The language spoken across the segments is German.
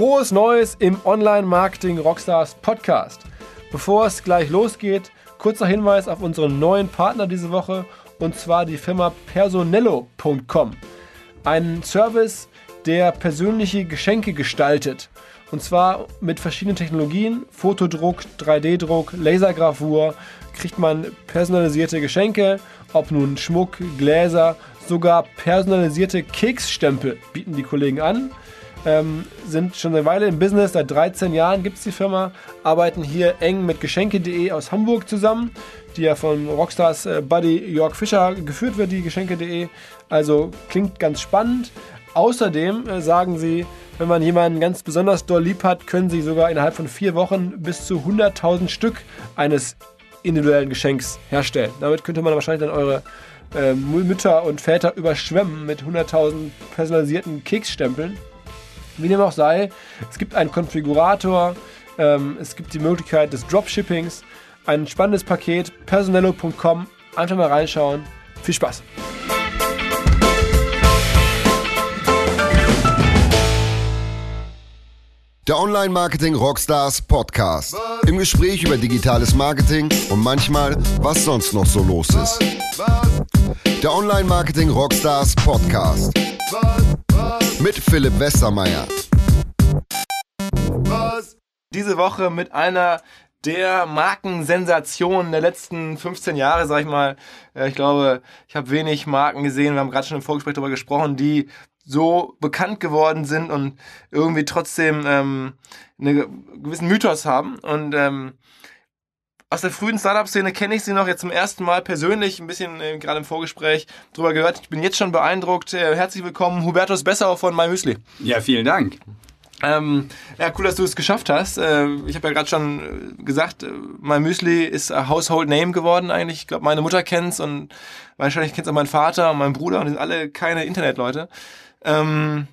Frohes Neues im Online-Marketing Rockstars Podcast. Bevor es gleich losgeht, kurzer Hinweis auf unseren neuen Partner diese Woche und zwar die Firma personello.com. Ein Service, der persönliche Geschenke gestaltet. Und zwar mit verschiedenen Technologien, Fotodruck, 3D-Druck, Lasergravur, kriegt man personalisierte Geschenke, ob nun Schmuck, Gläser, sogar personalisierte Keksstempel bieten die Kollegen an ähm, sind schon eine Weile im Business, seit 13 Jahren gibt es die Firma, arbeiten hier eng mit Geschenke.de aus Hamburg zusammen, die ja von Rockstars äh, Buddy Jörg Fischer geführt wird, die Geschenke.de. Also klingt ganz spannend. Außerdem äh, sagen sie, wenn man jemanden ganz besonders doll lieb hat, können sie sogar innerhalb von vier Wochen bis zu 100.000 Stück eines individuellen Geschenks herstellen. Damit könnte man wahrscheinlich dann eure äh, Mütter und Väter überschwemmen mit 100.000 personalisierten Keksstempeln. Wie dem auch sei, es gibt einen Konfigurator, ähm, es gibt die Möglichkeit des Dropshippings, ein spannendes Paket, personello.com, einfach mal reinschauen. Viel Spaß! Der Online-Marketing Rockstars Podcast. Im Gespräch über digitales Marketing und manchmal, was sonst noch so los ist. Der Online-Marketing Rockstars Podcast mit Philipp Westermeier. Diese Woche mit einer der Markensensationen der letzten 15 Jahre, sag ich mal. Äh, ich glaube, ich habe wenig Marken gesehen, wir haben gerade schon im Vorgespräch darüber gesprochen, die so bekannt geworden sind und irgendwie trotzdem ähm, einen gewissen Mythos haben. Und ähm, aus der frühen Startup-Szene kenne ich sie noch jetzt zum ersten Mal persönlich, ein bisschen äh, gerade im Vorgespräch drüber gehört. Ich bin jetzt schon beeindruckt. Äh, herzlich willkommen, Hubertus Bessau von MyMüsli. Ja, vielen Dank. Ähm, ja, cool, dass du es geschafft hast. Äh, ich habe ja gerade schon äh, gesagt, äh, MyMüsli ist ein Household Name geworden eigentlich. Ich glaube, meine Mutter kennt's und wahrscheinlich kennt's auch mein Vater und mein Bruder und die sind alle keine Internetleute. Ähm,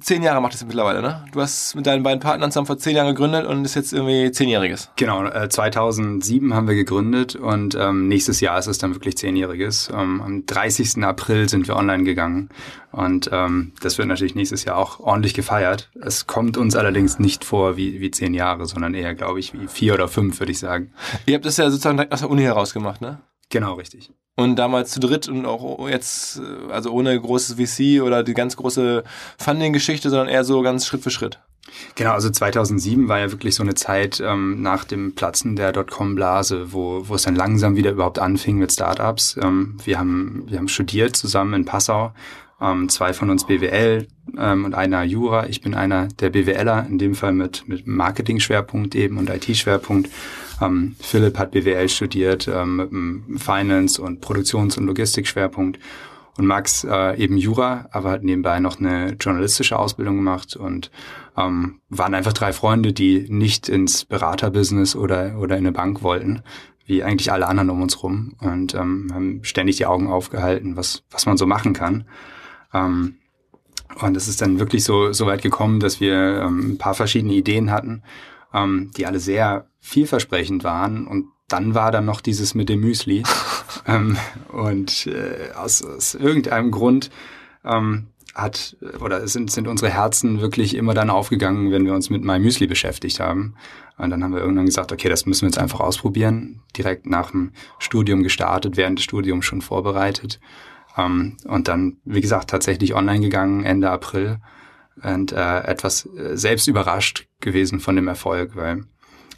zehn Jahre macht es mittlerweile, ne? Du hast mit deinen beiden Partnern zusammen vor zehn Jahren gegründet und ist jetzt irgendwie zehnjähriges. Genau, äh, 2007 haben wir gegründet und ähm, nächstes Jahr ist es dann wirklich zehnjähriges. Ähm, am 30. April sind wir online gegangen und ähm, das wird natürlich nächstes Jahr auch ordentlich gefeiert. Es kommt uns allerdings nicht vor wie, wie zehn Jahre, sondern eher, glaube ich, wie vier oder fünf, würde ich sagen. Ihr habt das ja sozusagen direkt aus der Uni heraus gemacht, ne? Genau, richtig. Und damals zu dritt und auch jetzt, äh, also ohne großes VC oder die ganz große Funding-Geschichte, sondern eher so ganz Schritt für Schritt. Genau, also 2007 war ja wirklich so eine Zeit ähm, nach dem Platzen der Dotcom-Blase, wo, wo es dann langsam wieder überhaupt anfing mit Startups. Ähm, wir, haben, wir haben studiert zusammen in Passau, ähm, zwei von uns BWL ähm, und einer Jura. Ich bin einer der BWLer, in dem Fall mit, mit Marketing-Schwerpunkt eben und IT-Schwerpunkt. Ähm, Philipp hat BWL studiert ähm, mit einem Finance- und Produktions- und Logistikschwerpunkt. Und Max äh, eben Jura, aber hat nebenbei noch eine journalistische Ausbildung gemacht und ähm, waren einfach drei Freunde, die nicht ins Beraterbusiness oder, oder in eine Bank wollten, wie eigentlich alle anderen um uns rum und ähm, haben ständig die Augen aufgehalten, was, was man so machen kann. Ähm, und es ist dann wirklich so, so weit gekommen, dass wir ähm, ein paar verschiedene Ideen hatten, ähm, die alle sehr vielversprechend waren. Und dann war dann noch dieses mit dem Müsli. ähm, und äh, aus, aus irgendeinem Grund ähm, hat oder sind, sind unsere Herzen wirklich immer dann aufgegangen, wenn wir uns mit My Müsli beschäftigt haben. Und dann haben wir irgendwann gesagt, okay, das müssen wir jetzt einfach ausprobieren. Direkt nach dem Studium gestartet, während des Studiums schon vorbereitet. Ähm, und dann, wie gesagt, tatsächlich online gegangen Ende April und äh, etwas äh, selbst überrascht gewesen von dem Erfolg, weil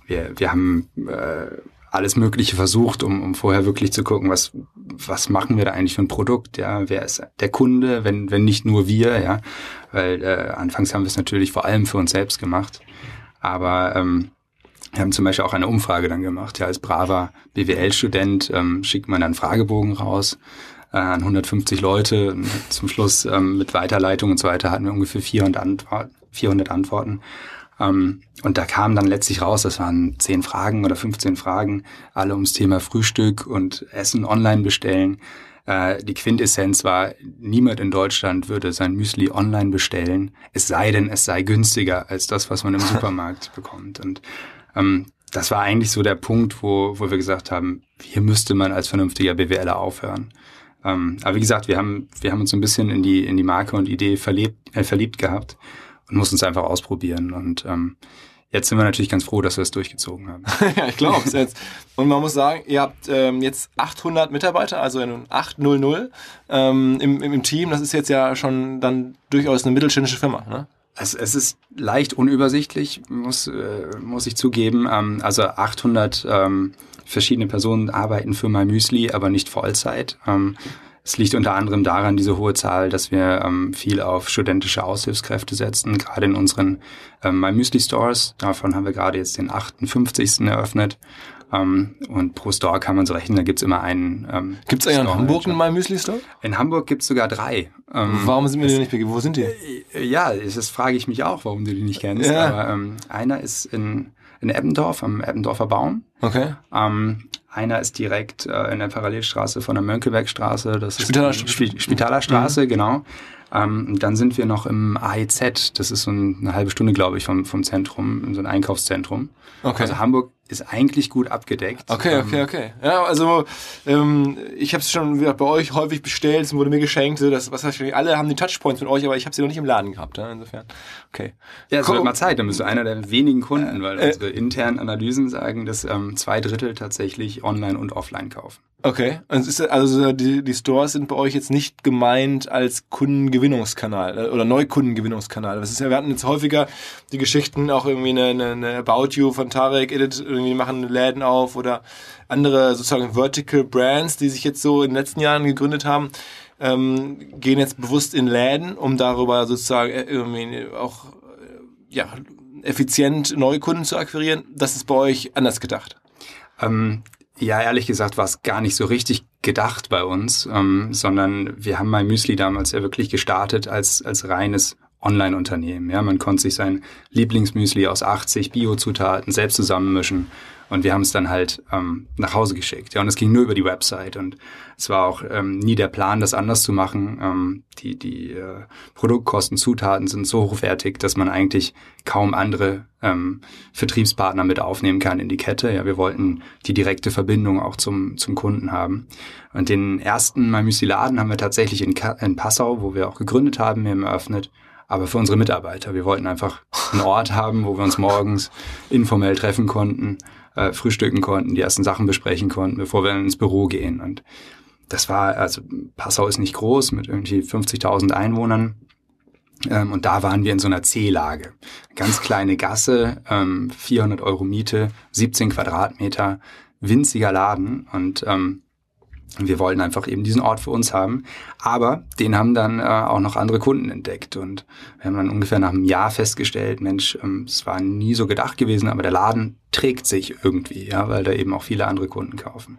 wir, wir haben äh, alles Mögliche versucht, um, um vorher wirklich zu gucken, was, was machen wir da eigentlich für ein Produkt, ja, wer ist der Kunde, wenn, wenn nicht nur wir, ja, weil äh, anfangs haben wir es natürlich vor allem für uns selbst gemacht, aber ähm, wir haben zum Beispiel auch eine Umfrage dann gemacht, ja, als braver BWL-Student ähm, schickt man dann Fragebogen raus, äh, an 150 Leute. Zum Schluss ähm, mit Weiterleitung und so weiter hatten wir ungefähr 400, Antwort, 400 Antworten. Ähm, und da kam dann letztlich raus, das waren 10 Fragen oder 15 Fragen, alle ums Thema Frühstück und Essen online bestellen. Äh, die Quintessenz war, niemand in Deutschland würde sein Müsli online bestellen, es sei denn, es sei günstiger als das, was man im Supermarkt bekommt. Und ähm, das war eigentlich so der Punkt, wo, wo wir gesagt haben, hier müsste man als vernünftiger BWLer aufhören. Ähm, aber wie gesagt, wir haben, wir haben uns ein bisschen in die, in die Marke und Idee verliebt, äh, verliebt gehabt und mussten es einfach ausprobieren. Und ähm, jetzt sind wir natürlich ganz froh, dass wir es durchgezogen haben. ja, ich glaube es jetzt. Und man muss sagen, ihr habt ähm, jetzt 800 Mitarbeiter, also in 800 ähm, im, im, im Team. Das ist jetzt ja schon dann durchaus eine mittelständische Firma. Ne? Es, es ist leicht unübersichtlich, muss, äh, muss ich zugeben. Ähm, also 800 ähm, verschiedene Personen arbeiten für MyMüsli, aber nicht Vollzeit. Ähm, es liegt unter anderem daran, diese hohe Zahl, dass wir ähm, viel auf studentische Aushilfskräfte setzen, gerade in unseren ähm, MyMüsli Stores. Davon haben wir gerade jetzt den 58. eröffnet. Ähm, und pro Store kann man so rechnen, da gibt's immer einen. Ähm, gibt es in Hamburg einen MyMüsli Store? In Hamburg gibt's sogar drei. Ähm, warum sind wir die nicht begeben? Wo sind die? Äh, ja, das frage ich mich auch, warum du die nicht kennst. Ja. Aber ähm, einer ist in, in Eppendorf, am Eppendorfer Baum. Okay. Ähm, einer ist direkt äh, in der Parallelstraße von der Mönckebergstraße. Das Spitaler, ist Sp Spitalerstraße, mhm. genau. Ähm, dann sind wir noch im AEZ. Das ist so eine halbe Stunde, glaube ich, vom, vom Zentrum, so ein Einkaufszentrum. Okay. Also Hamburg ist eigentlich gut abgedeckt. Okay, okay, ähm, okay. Ja, also ähm, ich habe es schon wieder bei euch häufig bestellt, es wurde mir geschenkt. So, das, was heißt, alle haben die Touchpoints mit euch, aber ich habe sie noch nicht im Laden gehabt. Ja, insofern, okay. Ja, es wird mal Zeit. Dann bist du einer der wenigen Kunden, weil äh, unsere internen Analysen sagen, dass ähm, zwei Drittel tatsächlich online und offline kaufen. Okay, also, also die, die Stores sind bei euch jetzt nicht gemeint als Kundengewinnungskanal äh, oder Neukundengewinnungskanal. Das ist ja, wir hatten jetzt häufiger die Geschichten, auch irgendwie eine, eine, eine About You von Tarek Edit, irgendwie machen Läden auf oder andere sozusagen Vertical Brands, die sich jetzt so in den letzten Jahren gegründet haben, ähm, gehen jetzt bewusst in Läden, um darüber sozusagen äh, irgendwie auch äh, ja, effizient neue Kunden zu akquirieren. Das ist bei euch anders gedacht. Ähm, ja, ehrlich gesagt war es gar nicht so richtig gedacht bei uns, ähm, sondern wir haben My Müsli damals ja wirklich gestartet als, als reines Online-Unternehmen. Ja, man konnte sich sein Lieblingsmüsli aus 80 Bio-Zutaten selbst zusammenmischen und wir haben es dann halt ähm, nach Hause geschickt. Ja, und es ging nur über die Website. Und es war auch ähm, nie der Plan, das anders zu machen. Ähm, die die äh, Produktkosten, Zutaten sind so hochwertig, dass man eigentlich kaum andere ähm, Vertriebspartner mit aufnehmen kann in die Kette. Ja, wir wollten die direkte Verbindung auch zum, zum Kunden haben. Und den ersten Mamüsi-Laden haben wir tatsächlich in, in Passau, wo wir auch gegründet haben, haben eröffnet aber für unsere Mitarbeiter. Wir wollten einfach einen Ort haben, wo wir uns morgens informell treffen konnten, äh, frühstücken konnten, die ersten Sachen besprechen konnten, bevor wir ins Büro gehen. Und das war, also Passau ist nicht groß mit irgendwie 50.000 Einwohnern. Ähm, und da waren wir in so einer C-Lage. Ganz kleine Gasse, ähm, 400 Euro Miete, 17 Quadratmeter, winziger Laden. Und ähm, wir wollten einfach eben diesen Ort für uns haben. Aber den haben dann äh, auch noch andere Kunden entdeckt. Und wir haben dann ungefähr nach einem Jahr festgestellt, Mensch, ähm, es war nie so gedacht gewesen, aber der Laden trägt sich irgendwie, ja, weil da eben auch viele andere Kunden kaufen.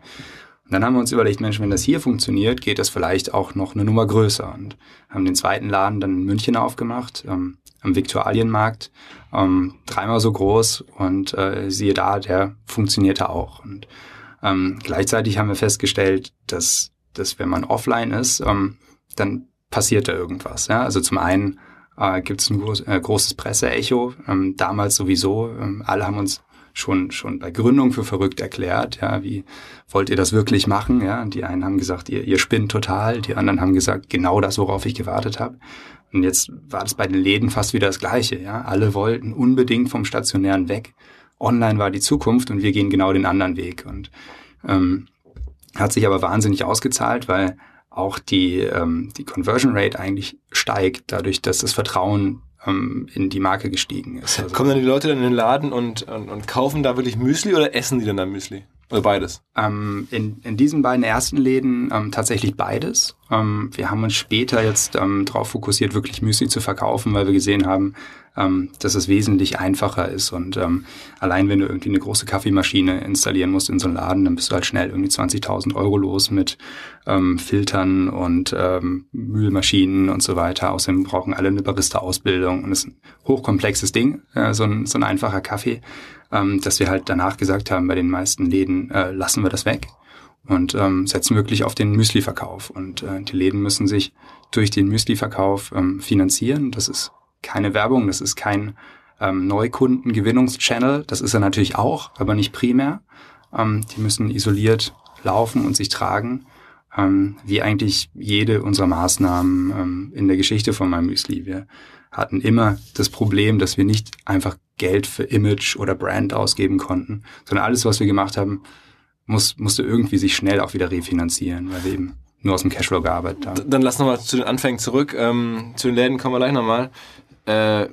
Und dann haben wir uns überlegt, Mensch, wenn das hier funktioniert, geht das vielleicht auch noch eine Nummer größer. Und haben den zweiten Laden dann in München aufgemacht, ähm, am Viktualienmarkt, ähm, dreimal so groß und äh, siehe da, der funktionierte auch. Und ähm, gleichzeitig haben wir festgestellt, dass, dass wenn man offline ist, ähm, dann passiert da irgendwas. Ja? Also zum einen äh, gibt es ein groß, äh, großes Presseecho. Ähm, damals sowieso, ähm, alle haben uns schon schon bei Gründung für verrückt erklärt. Ja, wie wollt ihr das wirklich machen? Ja, die einen haben gesagt, ihr, ihr spinnt total. Die anderen haben gesagt, genau das, worauf ich gewartet habe. Und jetzt war das bei den Läden fast wieder das Gleiche. Ja, alle wollten unbedingt vom stationären weg online war die Zukunft und wir gehen genau den anderen Weg. Und ähm, hat sich aber wahnsinnig ausgezahlt, weil auch die, ähm, die Conversion Rate eigentlich steigt, dadurch, dass das Vertrauen ähm, in die Marke gestiegen ist. Also Kommen dann die Leute dann in den Laden und, und, und kaufen da wirklich Müsli oder essen die dann da Müsli? Oder beides? Ähm, in, in diesen beiden ersten Läden ähm, tatsächlich beides. Ähm, wir haben uns später jetzt ähm, darauf fokussiert, wirklich Müsli zu verkaufen, weil wir gesehen haben, ähm, dass es wesentlich einfacher ist. Und ähm, allein wenn du irgendwie eine große Kaffeemaschine installieren musst in so einen Laden, dann bist du halt schnell irgendwie 20.000 Euro los mit ähm, Filtern und ähm, Mühlmaschinen und so weiter. Außerdem brauchen alle eine Barista-Ausbildung und es ist ein hochkomplexes Ding, äh, so, ein, so ein einfacher Kaffee, ähm, dass wir halt danach gesagt haben, bei den meisten Läden äh, lassen wir das weg und ähm, setzen wirklich auf den Müsli-Verkauf. Und äh, die Läden müssen sich durch den Müsli-Verkauf ähm, finanzieren. Das ist keine Werbung, das ist kein ähm, Neukundengewinnungschannel. Das ist er natürlich auch, aber nicht primär. Ähm, die müssen isoliert laufen und sich tragen. ähm, wie eigentlich jede unserer Maßnahmen ähm, in der Geschichte von meinem Müsli. Wir hatten immer das Problem, dass wir nicht einfach Geld für Image oder Brand ausgeben konnten, sondern alles, was wir gemacht haben, muss, musste irgendwie sich schnell auch wieder refinanzieren, weil wir eben nur aus dem Cashflow gearbeitet haben. Dann lass nochmal zu den Anfängen zurück. Ähm, zu den Läden kommen wir gleich nochmal. Äh,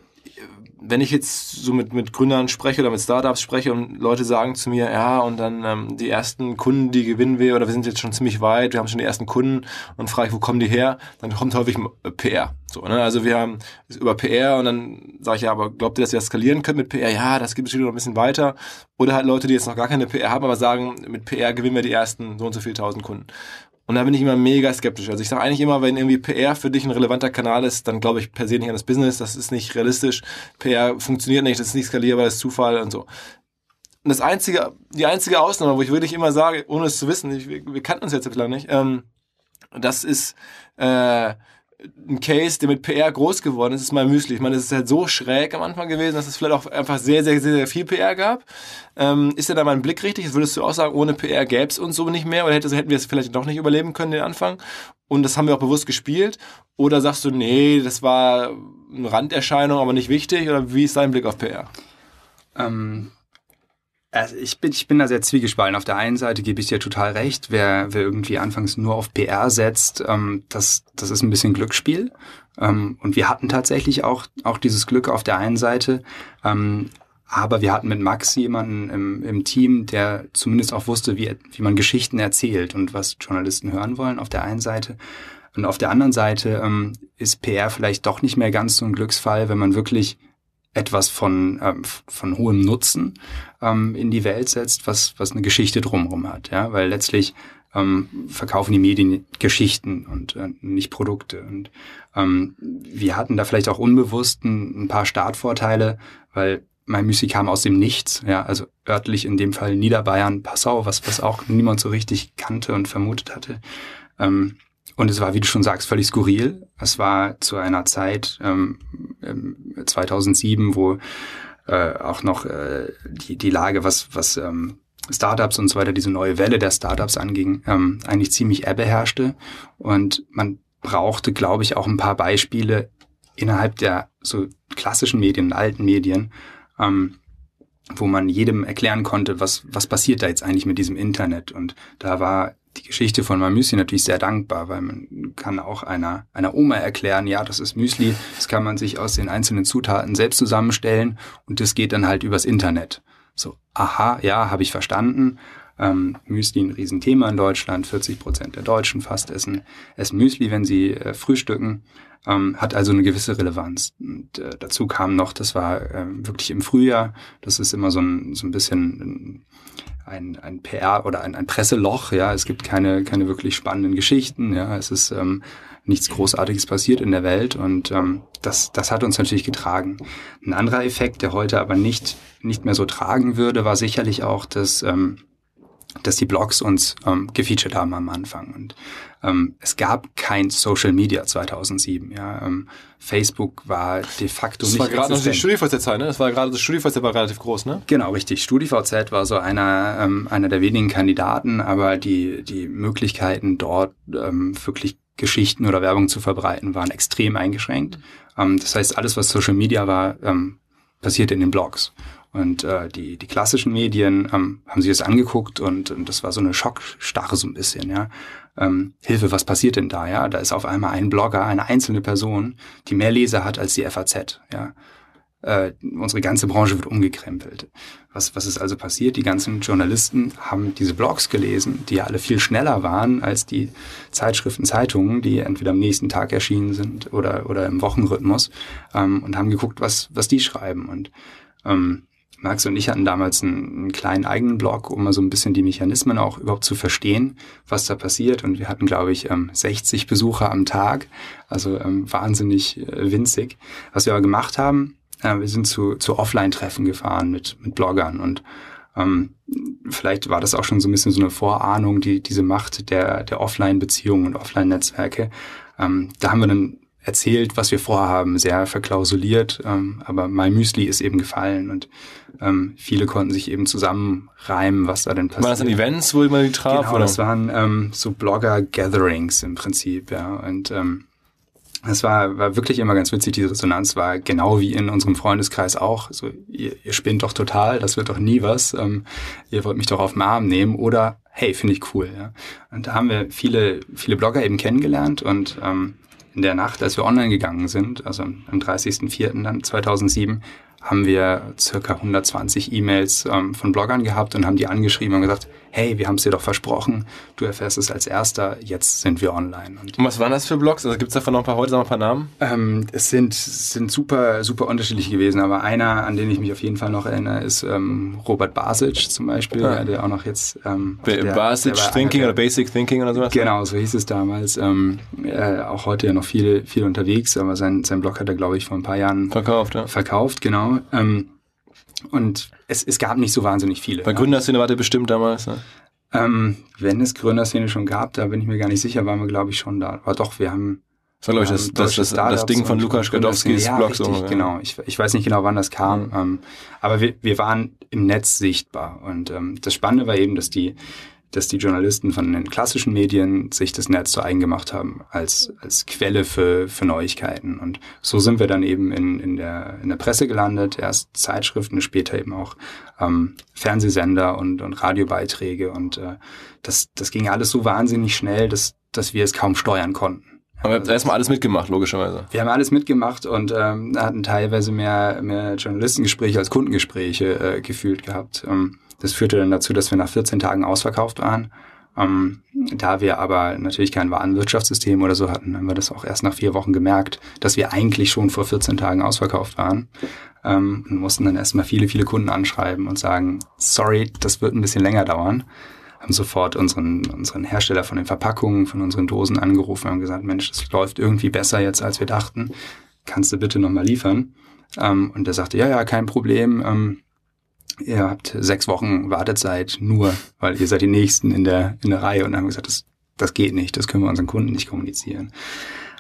wenn ich jetzt so mit, mit Gründern spreche oder mit Startups spreche und Leute sagen zu mir, ja, und dann ähm, die ersten Kunden, die gewinnen wir, oder wir sind jetzt schon ziemlich weit, wir haben schon die ersten Kunden und frage ich, wo kommen die her? Dann kommt häufig PR. So, ne? Also wir haben über PR und dann sage ich ja, aber glaubt ihr, dass ihr das skalieren könnt mit PR? Ja, das gibt es noch ein bisschen weiter. Oder halt Leute, die jetzt noch gar keine PR haben, aber sagen, mit PR gewinnen wir die ersten so und so viel tausend Kunden. Und da bin ich immer mega skeptisch. Also ich sage eigentlich immer, wenn irgendwie PR für dich ein relevanter Kanal ist, dann glaube ich per se nicht an das Business. Das ist nicht realistisch. PR funktioniert nicht, das ist nicht skalierbar, das ist Zufall und so. Und das einzige, die einzige Ausnahme, wo ich wirklich immer sage, ohne es zu wissen, ich, wir, wir kannten uns jetzt bislang nicht, ähm, das ist äh, ein Case, der mit PR groß geworden ist, ist mein Müsli. Ich meine, es ist halt so schräg am Anfang gewesen, dass es vielleicht auch einfach sehr, sehr, sehr, sehr viel PR gab. Ähm, ist ja da mein Blick richtig? Würdest du auch sagen, ohne PR gäbe es uns so nicht mehr? Oder hätte, hätten wir es vielleicht doch nicht überleben können, den Anfang? Und das haben wir auch bewusst gespielt? Oder sagst du, nee, das war eine Randerscheinung, aber nicht wichtig? Oder wie ist dein Blick auf PR? Ähm, also ich bin, ich bin da sehr zwiegespalten. Auf der einen Seite gebe ich dir total recht, wer, wer irgendwie anfangs nur auf PR setzt, ähm, das, das ist ein bisschen Glücksspiel. Ähm, und wir hatten tatsächlich auch, auch dieses Glück auf der einen Seite. Ähm, aber wir hatten mit Max jemanden im, im Team, der zumindest auch wusste, wie, wie man Geschichten erzählt und was Journalisten hören wollen auf der einen Seite. Und auf der anderen Seite ähm, ist PR vielleicht doch nicht mehr ganz so ein Glücksfall, wenn man wirklich etwas von, ähm, von hohem Nutzen ähm, in die Welt setzt, was, was eine Geschichte drumherum hat. Ja? Weil letztlich ähm, verkaufen die Medien Geschichten und äh, nicht Produkte. Und ähm, wir hatten da vielleicht auch unbewusst ein, ein paar Startvorteile, weil mein Müsli kam aus dem Nichts, ja, also örtlich in dem Fall Niederbayern, Passau, was, was auch niemand so richtig kannte und vermutet hatte. Ähm, und es war, wie du schon sagst, völlig skurril. Es war zu einer Zeit, ähm, 2007, wo äh, auch noch äh, die, die Lage, was, was ähm, Startups und so weiter, diese neue Welle der Startups anging, ähm, eigentlich ziemlich ebbe herrschte. Und man brauchte, glaube ich, auch ein paar Beispiele innerhalb der so klassischen Medien, alten Medien, ähm, wo man jedem erklären konnte, was, was passiert da jetzt eigentlich mit diesem Internet. Und da war die Geschichte von meinem Müsli natürlich sehr dankbar, weil man kann auch einer, einer Oma erklären, ja, das ist Müsli, das kann man sich aus den einzelnen Zutaten selbst zusammenstellen und das geht dann halt übers Internet. So, aha, ja, habe ich verstanden. Ähm, Müsli ein Riesenthema in Deutschland, 40 Prozent der Deutschen fast essen, essen Müsli, wenn sie äh, frühstücken, ähm, hat also eine gewisse Relevanz. Und äh, dazu kam noch, das war äh, wirklich im Frühjahr, das ist immer so ein, so ein bisschen ein, ein PR oder ein, ein Presseloch. Ja, es gibt keine, keine wirklich spannenden Geschichten. Ja, es ist ähm, nichts Großartiges passiert in der Welt und ähm, das, das hat uns natürlich getragen. Ein anderer Effekt, der heute aber nicht, nicht mehr so tragen würde, war sicherlich auch, dass ähm, dass die Blogs uns ähm, gefeatured haben am Anfang. Und ähm, es gab kein Social Media 2007. Ja, ähm, Facebook war de facto das nicht war gerade noch die StudiVZ-Zeit, ne? Das war gerade das StudiVZ war relativ groß, ne? Genau, richtig. StudiVZ war so einer ähm, einer der wenigen Kandidaten, aber die die Möglichkeiten dort ähm, wirklich Geschichten oder Werbung zu verbreiten waren extrem eingeschränkt. Ähm, das heißt, alles was Social Media war, ähm, passierte in den Blogs. Und äh, die, die klassischen Medien ähm, haben sich das angeguckt und, und das war so eine Schockstarre so ein bisschen, ja. Ähm, Hilfe, was passiert denn da, ja? Da ist auf einmal ein Blogger, eine einzelne Person, die mehr Leser hat als die FAZ, ja. Äh, unsere ganze Branche wird umgekrempelt. Was, was ist also passiert? Die ganzen Journalisten haben diese Blogs gelesen, die ja alle viel schneller waren als die Zeitschriften, Zeitungen, die entweder am nächsten Tag erschienen sind oder, oder im Wochenrhythmus ähm, und haben geguckt, was, was die schreiben. Und ähm, Max und ich hatten damals einen, einen, kleinen eigenen Blog, um mal so ein bisschen die Mechanismen auch überhaupt zu verstehen, was da passiert. Und wir hatten, glaube ich, 60 ähm, Besucher am Tag, also ähm, wahnsinnig äh, winzig. Was wir aber gemacht haben, äh, wir sind zu, zu Offline-Treffen gefahren mit, mit Bloggern und ähm, vielleicht war das auch schon so ein bisschen so eine Vorahnung, die, diese Macht der, der Offline-Beziehungen und Offline-Netzwerke. Ähm, da haben wir dann erzählt, was wir vorhaben, sehr verklausuliert. Ähm, aber My Müsli ist eben gefallen und ähm, viele konnten sich eben zusammenreimen, was da denn passiert. Waren das dann Events, wo man die traf? Genau, oder? das waren ähm, so Blogger-Gatherings im Prinzip, ja. Und ähm, das war, war wirklich immer ganz witzig. Die Resonanz war genau wie in unserem Freundeskreis auch. So, ihr, ihr spinnt doch total, das wird doch nie was. Ähm, ihr wollt mich doch auf den Arm nehmen oder hey, finde ich cool. Ja. Und da haben wir viele, viele Blogger eben kennengelernt und ähm, in der Nacht, als wir online gegangen sind, also am 30.04. dann 2007, haben wir circa 120 E-Mails ähm, von Bloggern gehabt und haben die angeschrieben und gesagt, hey, wir haben es dir doch versprochen, du erfährst es als erster, jetzt sind wir online. Und, und was waren das für Blogs? Also gibt es davon noch ein paar heute, wir ein paar Namen? Ähm, es sind, sind super, super unterschiedlich gewesen, aber einer, an den ich mich auf jeden Fall noch erinnere, ist ähm, Robert Basic zum Beispiel, ah. der auch noch jetzt... Ähm, der, Basic der Thinking der, oder Basic Thinking oder sowas? Genau, so hieß es damals. Ähm, äh, auch heute ja noch viel, viel unterwegs, aber sein, sein Blog hat er, glaube ich, vor ein paar Jahren verkauft. Ja. Verkauft, genau. Ähm, und es, es gab nicht so wahnsinnig viele. Bei Gründerszene war der bestimmt damals, ne? Ähm, wenn es Gründerszene schon gab, da bin ich mir gar nicht sicher, waren wir, glaube ich, schon da. Aber doch, wir haben. Das war, glaube ich, das, das, das, das Ding von Lukas Gadowskis ja, Blog. Richtig, so, ja. genau. Ich, ich weiß nicht genau, wann das kam. Mhm. Ähm, aber wir, wir waren im Netz sichtbar. Und ähm, das Spannende war eben, dass die, dass die Journalisten von den klassischen Medien sich das Netz zu eigen gemacht haben als, als Quelle für, für Neuigkeiten. Und so sind wir dann eben in, in, der, in der Presse gelandet, erst Zeitschriften, später eben auch ähm, Fernsehsender und, und Radiobeiträge. Und äh, das, das ging alles so wahnsinnig schnell, dass, dass wir es kaum steuern konnten. Aber ihr habt erstmal alles mitgemacht, logischerweise. Wir haben alles mitgemacht und ähm, hatten teilweise mehr, mehr Journalistengespräche als Kundengespräche äh, gefühlt gehabt. Ähm, das führte dann dazu, dass wir nach 14 Tagen ausverkauft waren. Ähm, da wir aber natürlich kein Warenwirtschaftssystem oder so hatten, haben wir das auch erst nach vier Wochen gemerkt, dass wir eigentlich schon vor 14 Tagen ausverkauft waren. Ähm, und mussten dann erstmal viele, viele Kunden anschreiben und sagen, sorry, das wird ein bisschen länger dauern. Haben sofort unseren, unseren Hersteller von den Verpackungen, von unseren Dosen angerufen und gesagt, Mensch, das läuft irgendwie besser jetzt, als wir dachten. Kannst du bitte nochmal liefern? Ähm, und der sagte, ja, ja, kein Problem. Ihr habt sechs Wochen Wartezeit nur, weil ihr seid die Nächsten in der, in der Reihe und haben gesagt, das, das geht nicht, das können wir unseren Kunden nicht kommunizieren.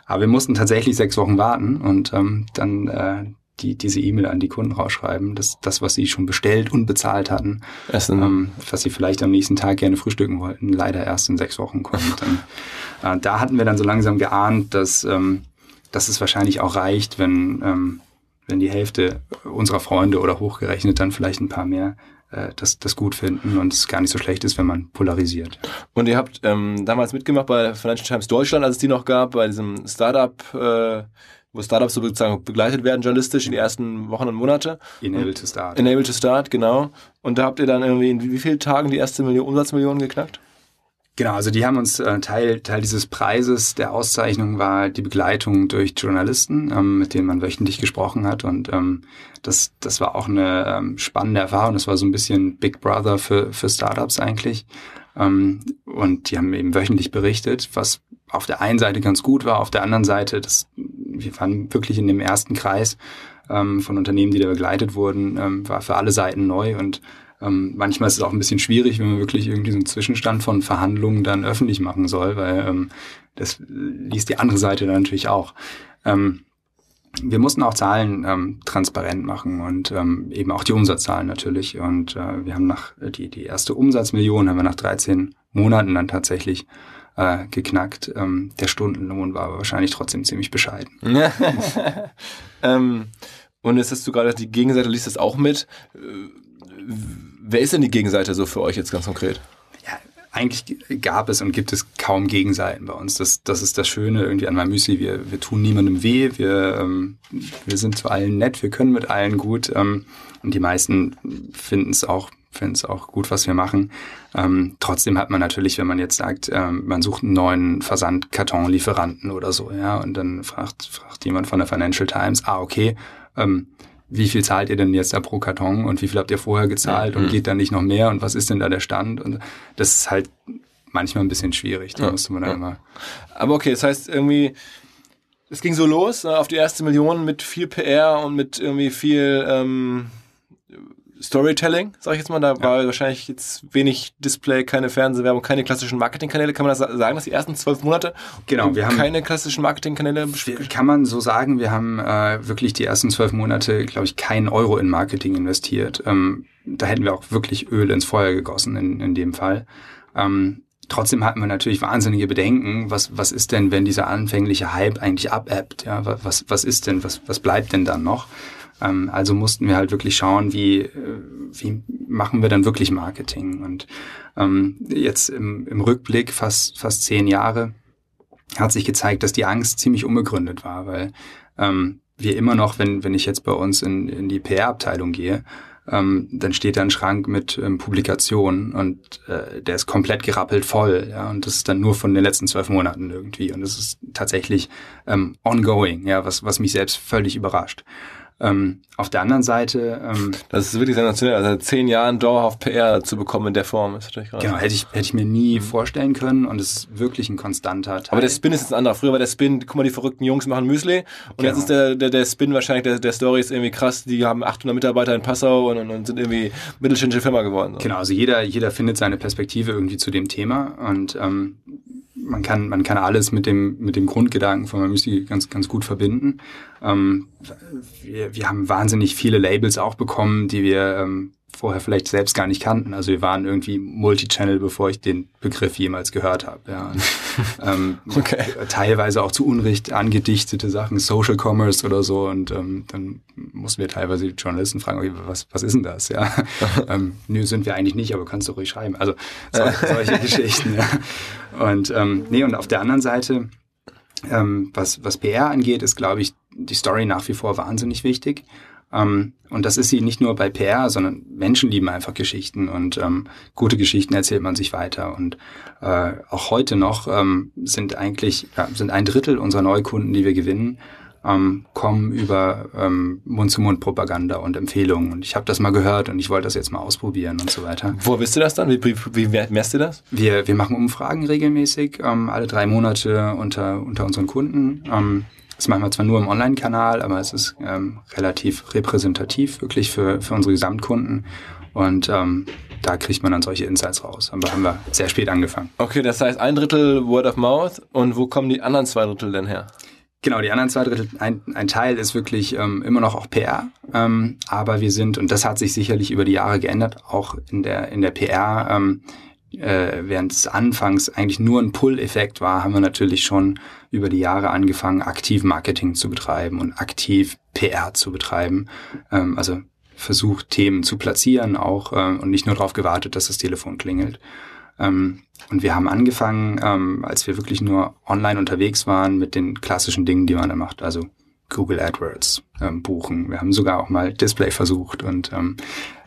Aber wir mussten tatsächlich sechs Wochen warten und ähm, dann äh, die, diese E-Mail an die Kunden rausschreiben, dass das, was sie schon bestellt und bezahlt hatten, ähm, was sie vielleicht am nächsten Tag gerne frühstücken wollten, leider erst in sechs Wochen kommt. und, äh, da hatten wir dann so langsam geahnt, dass, ähm, dass es wahrscheinlich auch reicht, wenn ähm, wenn die Hälfte unserer Freunde oder hochgerechnet dann vielleicht ein paar mehr äh, das, das gut finden und es gar nicht so schlecht ist, wenn man polarisiert. Und ihr habt ähm, damals mitgemacht bei Financial Times Deutschland, als es die noch gab, bei diesem Startup, äh, wo Startups sozusagen begleitet werden, journalistisch in die ersten Wochen und Monate. Enable to Start. Enable to Start, genau. Und da habt ihr dann irgendwie in wie vielen Tagen die erste Million, Umsatzmillion geknackt? Genau, also die haben uns äh, Teil Teil dieses Preises der Auszeichnung war die Begleitung durch Journalisten, ähm, mit denen man wöchentlich gesprochen hat. Und ähm, das das war auch eine ähm, spannende Erfahrung. Das war so ein bisschen Big Brother für für Startups eigentlich. Ähm, und die haben eben wöchentlich berichtet, was auf der einen Seite ganz gut war, auf der anderen Seite, das wir waren wirklich in dem ersten Kreis ähm, von Unternehmen, die da begleitet wurden, ähm, war für alle Seiten neu. Und ähm, manchmal ist es auch ein bisschen schwierig, wenn man wirklich irgendwie so einen Zwischenstand von Verhandlungen dann öffentlich machen soll, weil ähm, das liest die andere Seite dann natürlich auch. Ähm, wir mussten auch Zahlen ähm, transparent machen und ähm, eben auch die Umsatzzahlen natürlich. Und äh, wir haben nach die, die erste Umsatzmillion haben wir nach 13 Monaten dann tatsächlich äh, geknackt. Ähm, der Stundenlohn war aber wahrscheinlich trotzdem ziemlich bescheiden. ähm, und jetzt hast du gerade die Gegenseite, liest das auch mit. Äh, Wer ist denn die Gegenseite so für euch jetzt ganz konkret? Ja, eigentlich gab es und gibt es kaum Gegenseiten bei uns. Das, das ist das Schöne irgendwie an meinem Müsli. Wir, wir tun niemandem weh. Wir, ähm, wir sind zu allen nett. Wir können mit allen gut. Ähm, und die meisten finden es auch finden es auch gut, was wir machen. Ähm, trotzdem hat man natürlich, wenn man jetzt sagt, ähm, man sucht einen neuen Versandkartonlieferanten oder so, ja, und dann fragt, fragt jemand von der Financial Times, ah, okay, ähm, wie viel zahlt ihr denn jetzt da pro Karton und wie viel habt ihr vorher gezahlt mhm. und geht da nicht noch mehr und was ist denn da der Stand? Und das ist halt manchmal ein bisschen schwierig. Da ja. musste man dann ja. immer. Aber okay, das heißt irgendwie, es ging so los ne, auf die erste Million mit viel PR und mit irgendwie viel ähm, Storytelling, sag ich jetzt mal. Da ja. war wahrscheinlich jetzt wenig Display, keine Fernsehwerbung, keine klassischen Marketingkanäle. Kann man das sagen, dass die ersten zwölf Monate genau, wir haben keine klassischen Marketingkanäle? Kann man so sagen. Wir haben äh, wirklich die ersten zwölf Monate, glaube ich, keinen Euro in Marketing investiert. Ähm, da hätten wir auch wirklich Öl ins Feuer gegossen in, in dem Fall. Ähm, Trotzdem hatten wir natürlich wahnsinnige Bedenken. Was, was ist denn, wenn dieser anfängliche Hype eigentlich abebbt? Ja, was, was ist denn, was, was bleibt denn dann noch? Ähm, also mussten wir halt wirklich schauen, wie, äh, wie machen wir dann wirklich Marketing? Und ähm, jetzt im, im Rückblick, fast, fast zehn Jahre, hat sich gezeigt, dass die Angst ziemlich unbegründet war, weil ähm, wir immer noch, wenn, wenn ich jetzt bei uns in, in die PR-Abteilung gehe, ähm, dann steht da ein Schrank mit ähm, Publikationen und äh, der ist komplett gerappelt voll. Ja, und das ist dann nur von den letzten zwölf Monaten irgendwie. Und das ist tatsächlich ähm, ongoing, ja, was, was mich selbst völlig überrascht. Ähm, auf der anderen Seite. Ähm, das ist wirklich sensationell. Also zehn Jahren dauerhaft PR zu bekommen in der Form ist natürlich Genau, hätte ich, hätte ich mir nie mhm. vorstellen können und es ist wirklich ein konstanter Teil. Aber der Spin ist jetzt ein anderer. Früher war der Spin, guck mal, die verrückten Jungs machen Müsli und genau. jetzt ist der, der, der Spin wahrscheinlich, der, der Story ist irgendwie krass. Die haben 800 Mitarbeiter in Passau und, und, und sind irgendwie mittelständische Firma geworden. So. Genau, also jeder, jeder findet seine Perspektive irgendwie zu dem Thema und ähm, man kann, man kann alles mit dem, mit dem Grundgedanken von Mamüsli ganz, ganz gut verbinden. Ähm, wir, wir haben wahnsinnig viele Labels auch bekommen, die wir ähm, vorher vielleicht selbst gar nicht kannten. Also wir waren irgendwie Multichannel, bevor ich den Begriff jemals gehört habe. Ja. Und, ähm, okay. Teilweise auch zu Unrecht angedichtete Sachen, Social Commerce oder so. Und ähm, dann mussten wir teilweise die Journalisten fragen, okay, was, was ist denn das? Ja. ähm, nö, sind wir eigentlich nicht, aber kannst du ruhig schreiben. Also so, solche Geschichten. Ja. Und ähm, nee, und auf der anderen Seite, ähm, was, was PR angeht, ist, glaube ich, die Story nach wie vor wahnsinnig wichtig. Ähm, und das ist sie nicht nur bei PR, sondern Menschen lieben einfach Geschichten und ähm, gute Geschichten erzählt man sich weiter. Und äh, auch heute noch ähm, sind eigentlich ja, sind ein Drittel unserer Neukunden, die wir gewinnen, ähm, kommen über ähm, Mund-zu-Mund-Propaganda und Empfehlungen. Und ich habe das mal gehört und ich wollte das jetzt mal ausprobieren und so weiter. Wo wisst du das dann? Wie, wie, wie messt du das? Wir, wir machen Umfragen regelmäßig, ähm, alle drei Monate unter, unter unseren Kunden. Ähm, das machen wir zwar nur im Online-Kanal, aber es ist ähm, relativ repräsentativ, wirklich für, für unsere Gesamtkunden. Und ähm, da kriegt man dann solche Insights raus. Aber haben wir sehr spät angefangen. Okay, das heißt ein Drittel Word of Mouth. Und wo kommen die anderen zwei Drittel denn her? Genau, die anderen zwei Drittel, ein, ein Teil ist wirklich ähm, immer noch auch PR, ähm, aber wir sind, und das hat sich sicherlich über die Jahre geändert, auch in der, in der PR, ähm, äh, während es anfangs eigentlich nur ein Pull-Effekt war, haben wir natürlich schon über die Jahre angefangen, aktiv Marketing zu betreiben und aktiv PR zu betreiben. Ähm, also versucht, Themen zu platzieren auch äh, und nicht nur darauf gewartet, dass das Telefon klingelt. Ähm, und wir haben angefangen, ähm, als wir wirklich nur online unterwegs waren, mit den klassischen Dingen, die man da macht. Also Google AdWords ähm, buchen. Wir haben sogar auch mal Display versucht und ähm,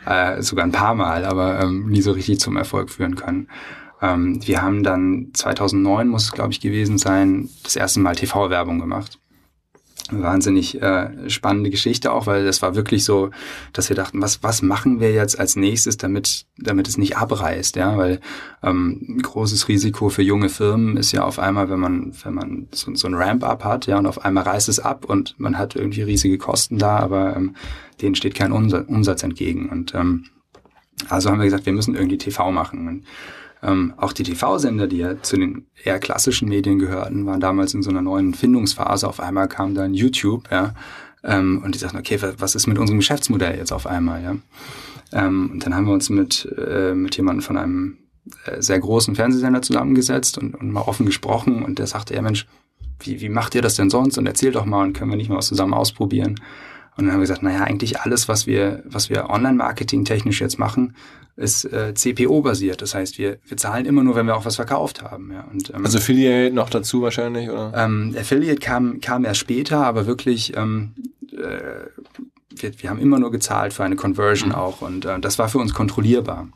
äh, sogar ein paar Mal, aber ähm, nie so richtig zum Erfolg führen können. Ähm, wir haben dann 2009 muss es glaube ich gewesen sein, das erste Mal TV-Werbung gemacht wahnsinnig äh, spannende Geschichte auch, weil das war wirklich so, dass wir dachten, was was machen wir jetzt als nächstes, damit damit es nicht abreißt, ja, weil ähm, großes Risiko für junge Firmen ist ja auf einmal, wenn man wenn man so, so ein Ramp-up hat, ja, und auf einmal reißt es ab und man hat irgendwie riesige Kosten da, aber ähm, denen steht kein Umsatz entgegen und ähm, also haben wir gesagt, wir müssen irgendwie TV machen. Und ähm, auch die TV-Sender, die ja zu den eher klassischen Medien gehörten, waren damals in so einer neuen Findungsphase. Auf einmal kam dann YouTube, ja, ähm, und die sagten, okay, was ist mit unserem Geschäftsmodell jetzt auf einmal, ja? Ähm, und dann haben wir uns mit äh, mit jemandem von einem äh, sehr großen Fernsehsender zusammengesetzt und, und mal offen gesprochen und der sagte, ja Mensch, wie, wie macht ihr das denn sonst? Und erzähl doch mal und können wir nicht mal was zusammen ausprobieren? Und dann haben wir gesagt, naja, eigentlich alles, was wir, was wir Online-Marketing technisch jetzt machen, ist äh, CPO-basiert. Das heißt, wir, wir zahlen immer nur, wenn wir auch was verkauft haben. Ja. Und, ähm, also Affiliate noch dazu wahrscheinlich, oder? Ähm, Affiliate kam, kam erst später, aber wirklich, ähm, äh, wir, wir haben immer nur gezahlt für eine Conversion mhm. auch und äh, das war für uns kontrollierbar.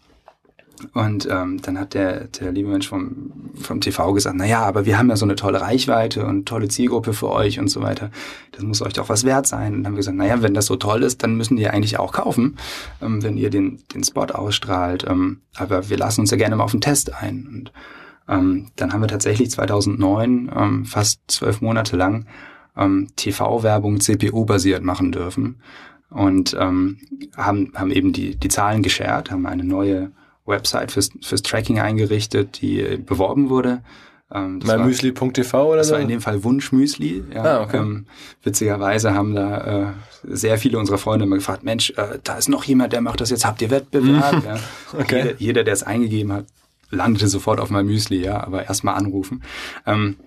Und ähm, dann hat der, der liebe Mensch vom, vom TV gesagt, na ja, aber wir haben ja so eine tolle Reichweite und tolle Zielgruppe für euch und so weiter. Das muss euch doch was wert sein. Und dann haben wir gesagt, na ja, wenn das so toll ist, dann müssen die eigentlich auch kaufen, ähm, wenn ihr den, den Spot ausstrahlt. Ähm, aber wir lassen uns ja gerne mal auf den Test ein. Und ähm, dann haben wir tatsächlich 2009 ähm, fast zwölf Monate lang ähm, TV-Werbung CPU-basiert machen dürfen und ähm, haben, haben eben die, die Zahlen geshared, haben eine neue Website fürs, fürs Tracking eingerichtet, die beworben wurde. Ähm, MyMüsli.tv oder das so? Das war in dem Fall Wunschmüsli. Ja. Ah, okay. Ähm, witzigerweise haben da äh, sehr viele unserer Freunde immer gefragt, Mensch, äh, da ist noch jemand, der macht das jetzt, habt ihr Wettbewerb? ja. okay. Jeder, jeder der es eingegeben hat, landete sofort auf MyMüsli, ja, aber erstmal anrufen. Ähm,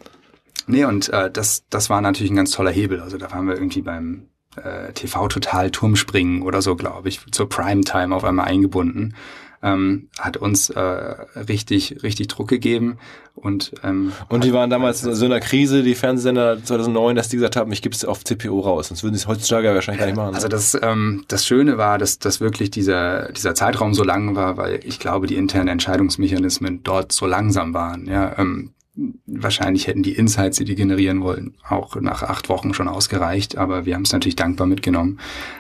nee, und äh, das, das war natürlich ein ganz toller Hebel. Also da waren wir irgendwie beim äh, TV Total Turmspringen oder so, glaube ich, zur Primetime auf einmal eingebunden ähm, hat uns äh, richtig, richtig Druck gegeben. Und, ähm, und die waren damals in so einer Krise, die Fernsehsender 2009, dass die gesagt haben, ich gebe es auf CPO raus, sonst würden sie es heutzutage wahrscheinlich gar nicht machen. Also das, ähm, das Schöne war, dass, dass wirklich dieser, dieser Zeitraum so lang war, weil ich glaube, die internen Entscheidungsmechanismen dort so langsam waren. Ja, ähm, wahrscheinlich hätten die Insights, die die generieren wollen, auch nach acht Wochen schon ausgereicht. Aber wir haben es natürlich dankbar mitgenommen,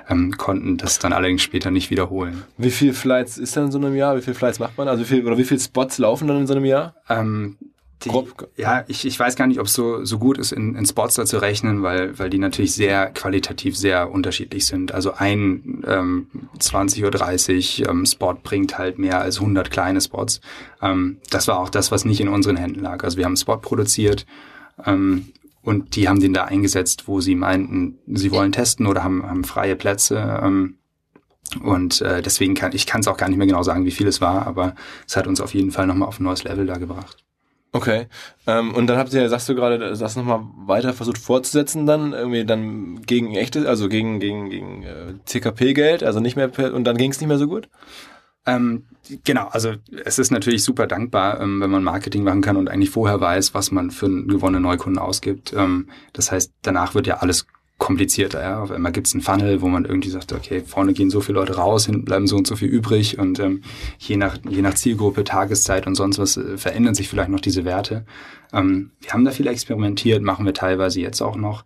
ähm, konnten das dann allerdings später nicht wiederholen. Wie viele Flights ist dann in so einem Jahr? Wie viele Flights macht man? Also wie viel, oder wie viele Spots laufen dann in so einem Jahr? Ähm, die, Grob. Ja, ich, ich weiß gar nicht, ob es so, so gut ist, in, in Spots da zu rechnen, weil, weil die natürlich sehr qualitativ sehr unterschiedlich sind. Also ein ähm, 20.30 Uhr ähm, Spot bringt halt mehr als 100 kleine Spots. Ähm, das war auch das, was nicht in unseren Händen lag. Also wir haben einen Spot produziert ähm, und die haben den da eingesetzt, wo sie meinten, sie wollen testen oder haben, haben freie Plätze. Ähm, und äh, deswegen kann ich kann es auch gar nicht mehr genau sagen, wie viel es war, aber es hat uns auf jeden Fall nochmal auf ein neues Level da gebracht. Okay. Ähm, und dann habt ihr, sagst du gerade, das nochmal weiter versucht fortzusetzen dann, irgendwie dann gegen echtes, also gegen, gegen, gegen äh, CKP-Geld, also nicht mehr, und dann ging es nicht mehr so gut? Ähm, genau, also es ist natürlich super dankbar, ähm, wenn man Marketing machen kann und eigentlich vorher weiß, was man für einen gewonnenen Neukunden ausgibt. Ähm, das heißt, danach wird ja alles komplizierter. Ja? Auf einmal gibt es einen Funnel, wo man irgendwie sagt, okay, vorne gehen so viele Leute raus, hinten bleiben so und so viel übrig und ähm, je, nach, je nach Zielgruppe, Tageszeit und sonst was äh, verändern sich vielleicht noch diese Werte. Ähm, wir haben da viel experimentiert, machen wir teilweise jetzt auch noch.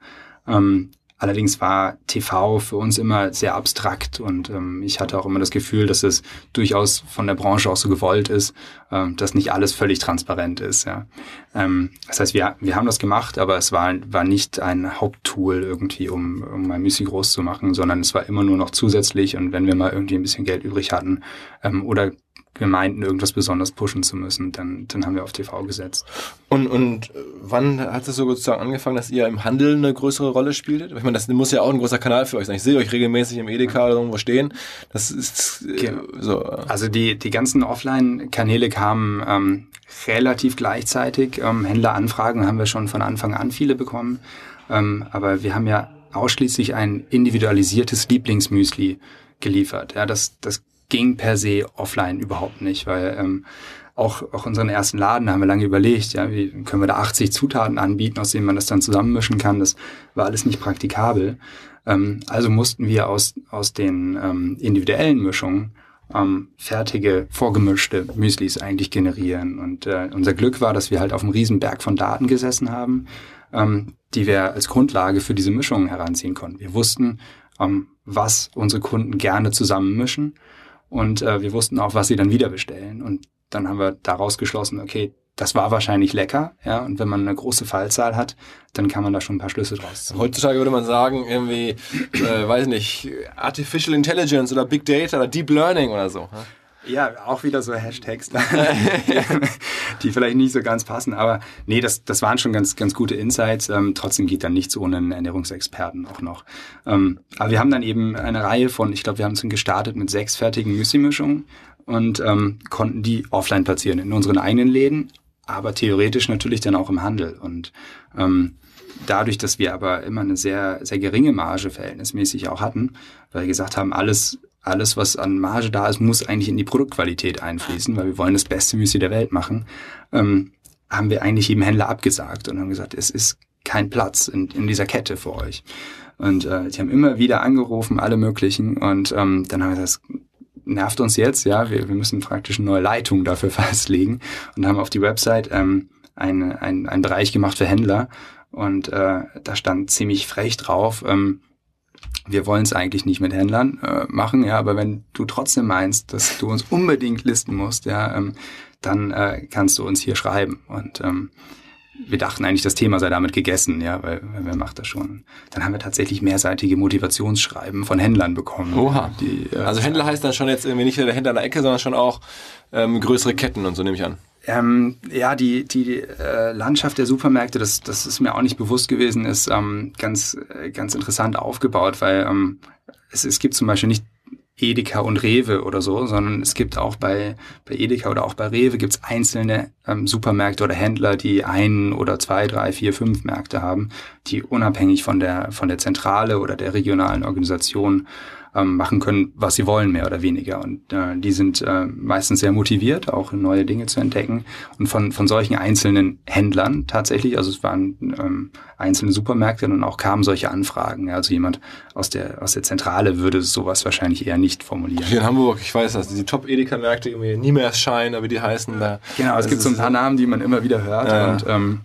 Ähm, Allerdings war TV für uns immer sehr abstrakt und ähm, ich hatte auch immer das Gefühl, dass es durchaus von der Branche auch so gewollt ist, ähm, dass nicht alles völlig transparent ist. Ja. Ähm, das heißt, wir, wir haben das gemacht, aber es war, war nicht ein Haupttool irgendwie, um, um mein Müsli groß zu machen, sondern es war immer nur noch zusätzlich und wenn wir mal irgendwie ein bisschen Geld übrig hatten ähm, oder wir meinten, irgendwas besonders pushen zu müssen, dann, dann haben wir auf TV gesetzt. Und, und wann hat es so sozusagen angefangen, dass ihr im Handel eine größere Rolle spieltet? Ich meine, das muss ja auch ein großer Kanal für euch sein. Ich sehe euch regelmäßig im Edeka oder irgendwo stehen. Das ist äh, so. Äh. Also die, die ganzen Offline-Kanäle kamen ähm, relativ gleichzeitig. Ähm, Händleranfragen haben wir schon von Anfang an viele bekommen. Ähm, aber wir haben ja ausschließlich ein individualisiertes Lieblingsmüsli geliefert. Ja, das, das ging per se offline überhaupt nicht, weil ähm, auch, auch unseren ersten Laden haben wir lange überlegt, ja, wie können wir da 80 Zutaten anbieten, aus denen man das dann zusammenmischen kann. Das war alles nicht praktikabel. Ähm, also mussten wir aus, aus den ähm, individuellen Mischungen ähm, fertige, vorgemischte Müslis eigentlich generieren. Und äh, unser Glück war, dass wir halt auf einem riesen Berg von Daten gesessen haben, ähm, die wir als Grundlage für diese Mischungen heranziehen konnten. Wir wussten, ähm, was unsere Kunden gerne zusammenmischen und äh, wir wussten auch, was sie dann wieder bestellen. Und dann haben wir daraus geschlossen, okay, das war wahrscheinlich lecker, ja. Und wenn man eine große Fallzahl hat, dann kann man da schon ein paar Schlüsse draus ziehen. Heutzutage würde man sagen, irgendwie, äh, weiß nicht, Artificial Intelligence oder Big Data oder Deep Learning oder so. Ja? Ja, auch wieder so Hashtags, die vielleicht nicht so ganz passen. Aber nee, das, das waren schon ganz, ganz gute Insights. Ähm, trotzdem geht dann nichts ohne einen Ernährungsexperten auch noch. Ähm, aber wir haben dann eben eine Reihe von, ich glaube, wir haben es gestartet mit sechs fertigen Müsli-Mischungen und ähm, konnten die offline platzieren in unseren eigenen Läden, aber theoretisch natürlich dann auch im Handel. Und ähm, dadurch, dass wir aber immer eine sehr, sehr geringe Marge verhältnismäßig auch hatten, weil wir gesagt haben, alles alles, was an Marge da ist, muss eigentlich in die Produktqualität einfließen, weil wir wollen das beste Müsli der Welt machen, ähm, haben wir eigentlich jedem Händler abgesagt und haben gesagt, es ist kein Platz in, in dieser Kette für euch. Und äh, die haben immer wieder angerufen, alle möglichen. Und ähm, dann haben wir gesagt, das nervt uns jetzt, ja, wir, wir müssen praktisch eine neue Leitung dafür festlegen und haben auf die Website ähm, einen ein, ein Bereich gemacht für Händler. Und äh, da stand ziemlich frech drauf, ähm, wir wollen es eigentlich nicht mit Händlern äh, machen, ja, aber wenn du trotzdem meinst, dass du uns unbedingt listen musst, ja, ähm, dann äh, kannst du uns hier schreiben. Und ähm, wir dachten eigentlich, das Thema sei damit gegessen, ja, weil, weil wer macht das schon? Dann haben wir tatsächlich mehrseitige Motivationsschreiben von Händlern bekommen. Oha. Die, äh, also Händler heißt dann schon jetzt irgendwie nicht der Händler an der Ecke, sondern schon auch ähm, größere Ketten und so nehme ich an. Ähm, ja, die, die äh, Landschaft der Supermärkte, das, das ist mir auch nicht bewusst gewesen, ist ähm, ganz, äh, ganz interessant aufgebaut, weil ähm, es, es gibt zum Beispiel nicht Edeka und Rewe oder so, sondern es gibt auch bei, bei Edeka oder auch bei Rewe gibt's einzelne ähm, Supermärkte oder Händler, die ein oder zwei, drei, vier, fünf Märkte haben, die unabhängig von der, von der Zentrale oder der regionalen Organisation ähm, machen können, was sie wollen, mehr oder weniger. Und äh, die sind äh, meistens sehr motiviert, auch neue Dinge zu entdecken. Und von, von solchen einzelnen Händlern tatsächlich, also es waren ähm, einzelne Supermärkte und auch kamen solche Anfragen. Also jemand aus der, aus der Zentrale würde sowas wahrscheinlich eher nicht formulieren. Hier in Hamburg, ich weiß das, die Top-Edeka-Märkte, irgendwie nie mehr Schein, aber die heißen da. Genau, es gibt so ein paar Namen, die man immer wieder hört ja. und ähm,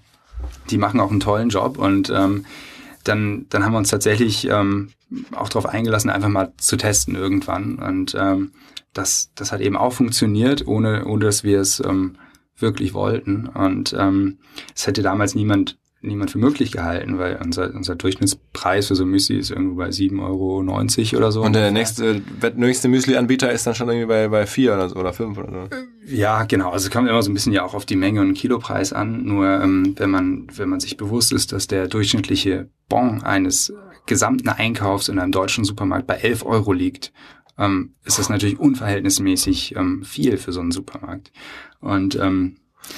die machen auch einen tollen Job und ähm, dann, dann haben wir uns tatsächlich ähm, auch darauf eingelassen, einfach mal zu testen irgendwann. Und ähm, das, das hat eben auch funktioniert, ohne, ohne dass wir es ähm, wirklich wollten. Und ähm, es hätte damals niemand niemand für möglich gehalten, weil unser, unser Durchschnittspreis für so Müsli ist irgendwo bei 7,90 Euro oder so. Und der nächste, nächste Müsli-Anbieter ist dann schon irgendwie bei, bei 4 oder so oder 5 oder so. Ja, genau. Also es kommt immer so ein bisschen ja auch auf die Menge und Kilopreis an. Nur ähm, wenn man, wenn man sich bewusst ist, dass der durchschnittliche Bon eines gesamten Einkaufs in einem deutschen Supermarkt bei 11 Euro liegt, ähm, ist das natürlich unverhältnismäßig ähm, viel für so einen Supermarkt. Und ähm,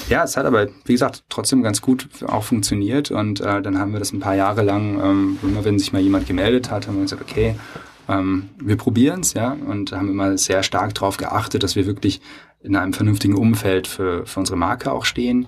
ja, es hat aber, wie gesagt, trotzdem ganz gut auch funktioniert und äh, dann haben wir das ein paar Jahre lang, ähm, immer wenn sich mal jemand gemeldet hat, haben wir gesagt, okay, ähm, wir probieren es, ja, und haben immer sehr stark darauf geachtet, dass wir wirklich in einem vernünftigen Umfeld für, für unsere Marke auch stehen.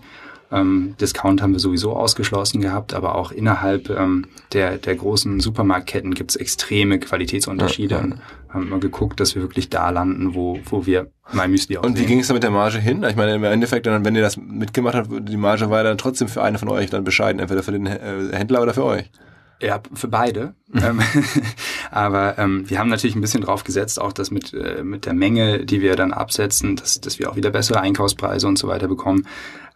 Ähm, Discount haben wir sowieso ausgeschlossen gehabt, aber auch innerhalb ähm, der, der großen Supermarktketten gibt es extreme Qualitätsunterschiede. Ja, ja. Haben wir geguckt, dass wir wirklich da landen, wo, wo wir mein Müsli auch Und wie ging es da mit der Marge hin? Ich meine, im Endeffekt, wenn ihr das mitgemacht habt, die Marge war dann trotzdem für eine von euch dann bescheiden, entweder für den äh, Händler oder für euch. Ja, für beide. Ähm, aber ähm, wir haben natürlich ein bisschen drauf gesetzt, auch das mit, äh, mit der Menge, die wir dann absetzen, dass, dass wir auch wieder bessere Einkaufspreise und so weiter bekommen.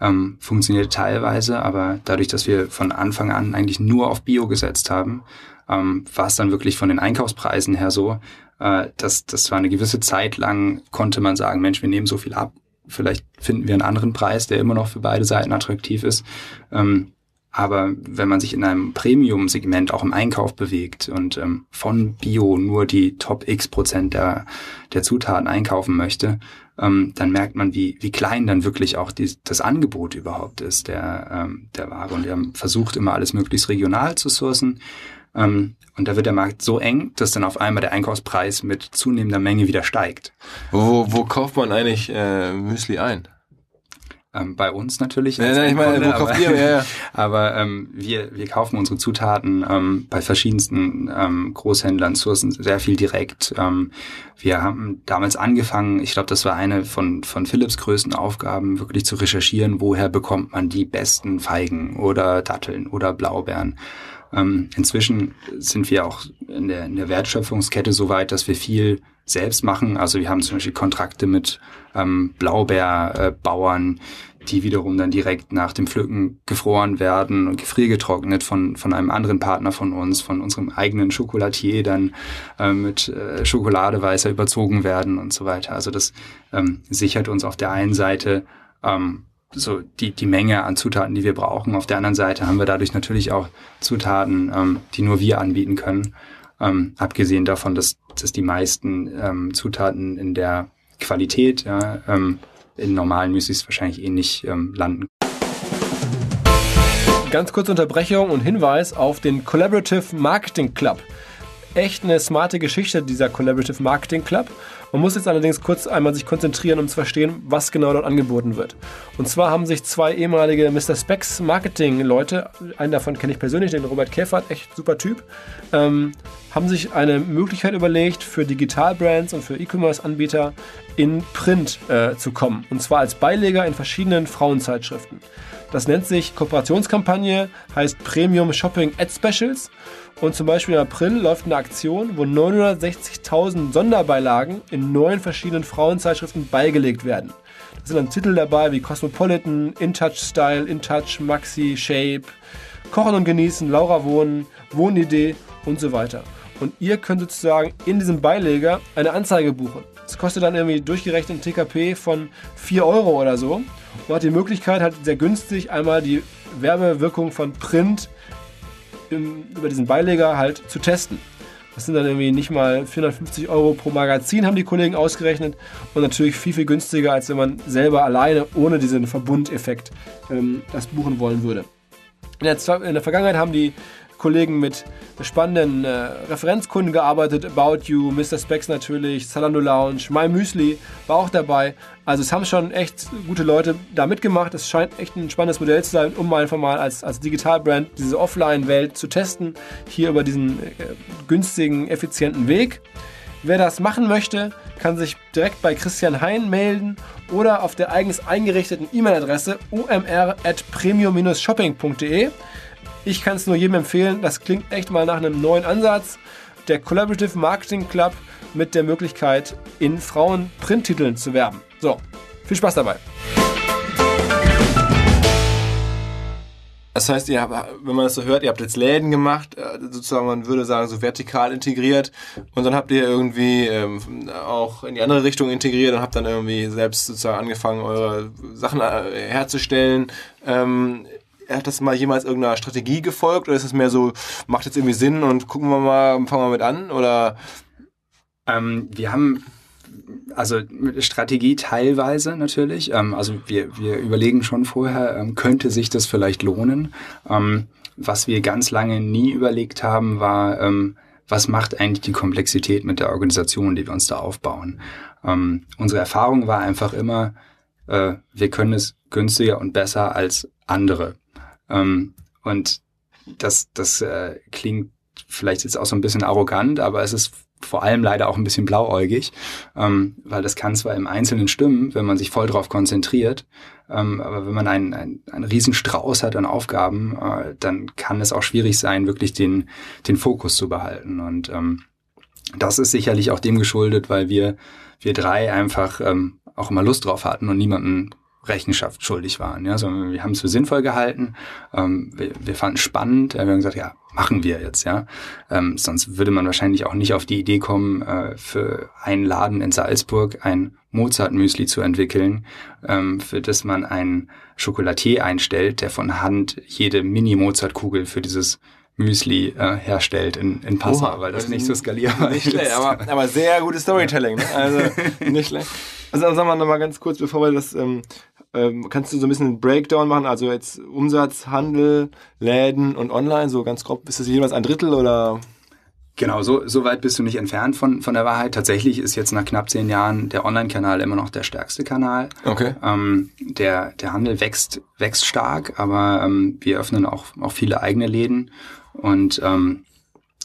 Ähm, funktioniert teilweise, aber dadurch, dass wir von Anfang an eigentlich nur auf Bio gesetzt haben, ähm, war es dann wirklich von den Einkaufspreisen her so, äh, dass das war eine gewisse Zeit lang, konnte man sagen, Mensch, wir nehmen so viel ab, vielleicht finden wir einen anderen Preis, der immer noch für beide Seiten attraktiv ist. Ähm, aber wenn man sich in einem Premium-Segment auch im Einkauf bewegt und ähm, von Bio nur die Top X Prozent der, der Zutaten einkaufen möchte, ähm, dann merkt man, wie, wie klein dann wirklich auch die, das Angebot überhaupt ist der, ähm, der Ware. Und wir haben versucht, immer alles möglichst regional zu sourcen. Ähm, und da wird der Markt so eng, dass dann auf einmal der Einkaufspreis mit zunehmender Menge wieder steigt. Wo, wo kauft man eigentlich äh, Müsli ein? Ähm, bei uns natürlich. Ja, nein, ich meine, wo kauft ihr? Ja, ja. aber ähm, wir, wir kaufen unsere Zutaten ähm, bei verschiedensten ähm, Großhändlern, sourcen sehr viel direkt. Ähm, wir haben damals angefangen, ich glaube, das war eine von, von Philips größten Aufgaben, wirklich zu recherchieren, woher bekommt man die besten Feigen oder Datteln oder Blaubeeren. Ähm, inzwischen sind wir auch in der, in der Wertschöpfungskette so weit, dass wir viel selbst machen. Also wir haben zum Beispiel Kontrakte mit ähm, Blaubeerbauern, die wiederum dann direkt nach dem Pflücken gefroren werden und gefriergetrocknet von, von einem anderen Partner von uns, von unserem eigenen Schokolatier dann äh, mit äh, Schokolade weißer überzogen werden und so weiter. Also das ähm, sichert uns auf der einen Seite ähm, so die, die Menge an Zutaten, die wir brauchen. Auf der anderen Seite haben wir dadurch natürlich auch Zutaten, ähm, die nur wir anbieten können. Ähm, abgesehen davon, dass, dass die meisten ähm, Zutaten in der Qualität ja, ähm, in normalen Müslis wahrscheinlich eh nicht ähm, landen. Ganz kurze Unterbrechung und Hinweis auf den Collaborative Marketing Club. Echt eine smarte Geschichte, dieser Collaborative Marketing Club. Man muss jetzt allerdings kurz einmal sich konzentrieren, um zu verstehen, was genau dort angeboten wird. Und zwar haben sich zwei ehemalige Mr. Specs Marketing-Leute, einen davon kenne ich persönlich, den Robert Käfert, echt super Typ, ähm, haben sich eine Möglichkeit überlegt, für Digitalbrands und für E-Commerce-Anbieter in Print äh, zu kommen. Und zwar als Beileger in verschiedenen Frauenzeitschriften. Das nennt sich Kooperationskampagne, heißt Premium Shopping Ad Specials. Und zum Beispiel im April läuft eine Aktion, wo 960.000 Sonderbeilagen in neun verschiedenen Frauenzeitschriften beigelegt werden. Da sind dann Titel dabei wie Cosmopolitan, In Touch Style, In Touch, Maxi, Shape, Kochen und Genießen, Laura Wohnen, Wohnidee und so weiter. Und ihr könnt sozusagen in diesem Beileger eine Anzeige buchen. Das kostet dann irgendwie durchgerechnet ein TKP von 4 Euro oder so. Und hat die Möglichkeit, halt sehr günstig einmal die Werbewirkung von Print im, über diesen Beileger halt zu testen. Das sind dann irgendwie nicht mal 450 Euro pro Magazin, haben die Kollegen ausgerechnet. Und natürlich viel, viel günstiger, als wenn man selber alleine ohne diesen Verbundeffekt ähm, das buchen wollen würde. In der, in der Vergangenheit haben die Kollegen mit spannenden äh, Referenzkunden gearbeitet. About You, Mr. Specs natürlich, Zalando Lounge, My Müsli war auch dabei. Also es haben schon echt gute Leute da mitgemacht. Es scheint echt ein spannendes Modell zu sein, um einfach mal als, als Digitalbrand diese Offline-Welt zu testen. Hier über diesen äh, günstigen, effizienten Weg. Wer das machen möchte, kann sich direkt bei Christian Hein melden oder auf der eigens eingerichteten E-Mail-Adresse omr.premium-shopping.de. Ich kann es nur jedem empfehlen, das klingt echt mal nach einem neuen Ansatz. Der Collaborative Marketing Club mit der Möglichkeit, in Frauen-Printtiteln zu werben. So, viel Spaß dabei. Das heißt, ihr habt, wenn man das so hört, ihr habt jetzt Läden gemacht, äh, sozusagen, man würde sagen, so vertikal integriert und dann habt ihr irgendwie ähm, auch in die andere Richtung integriert und habt dann irgendwie selbst sozusagen angefangen, eure Sachen äh, herzustellen. Ähm, hat das mal jemals irgendeiner Strategie gefolgt oder ist es mehr so, macht jetzt irgendwie Sinn und gucken wir mal, fangen wir mit an oder? Ähm, wir haben also Strategie teilweise natürlich. Ähm, also wir, wir überlegen schon vorher, ähm, könnte sich das vielleicht lohnen. Ähm, was wir ganz lange nie überlegt haben, war, ähm, was macht eigentlich die Komplexität mit der Organisation, die wir uns da aufbauen. Ähm, unsere Erfahrung war einfach immer, äh, wir können es günstiger und besser als andere. Ähm, und das, das äh, klingt vielleicht jetzt auch so ein bisschen arrogant, aber es ist vor allem leider auch ein bisschen blauäugig, ähm, weil das kann zwar im Einzelnen stimmen, wenn man sich voll drauf konzentriert, ähm, aber wenn man einen, einen, einen riesen Strauß hat an Aufgaben, äh, dann kann es auch schwierig sein, wirklich den, den Fokus zu behalten. Und ähm, das ist sicherlich auch dem geschuldet, weil wir, wir drei einfach ähm, auch immer Lust drauf hatten und niemanden Rechenschaft schuldig waren. Ja, sondern wir haben es für sinnvoll gehalten. Ähm, wir, wir fanden es spannend. Wir haben gesagt, ja, machen wir jetzt. Ja, ähm, sonst würde man wahrscheinlich auch nicht auf die Idee kommen, äh, für einen Laden in Salzburg ein Mozart-Müsli zu entwickeln, ähm, für das man einen Schokolatier einstellt, der von Hand jede Mini-Mozart-Kugel für dieses Müsli äh, herstellt in, in Passau, Oha, weil das nicht so skalierbar nicht ist. Schlecht, aber, aber sehr gutes Storytelling. Ne? Also nicht schlecht. Also sagen wir nochmal ganz kurz, bevor wir das ähm, ähm, kannst du so ein bisschen einen Breakdown machen? Also jetzt Umsatz, Handel, Läden und Online, so ganz grob, ist das jeweils ein Drittel oder? Genau, so, so weit bist du nicht entfernt von, von der Wahrheit. Tatsächlich ist jetzt nach knapp zehn Jahren der Online-Kanal immer noch der stärkste Kanal. Okay. Ähm, der, der Handel wächst, wächst stark, aber ähm, wir öffnen auch, auch viele eigene Läden und ähm,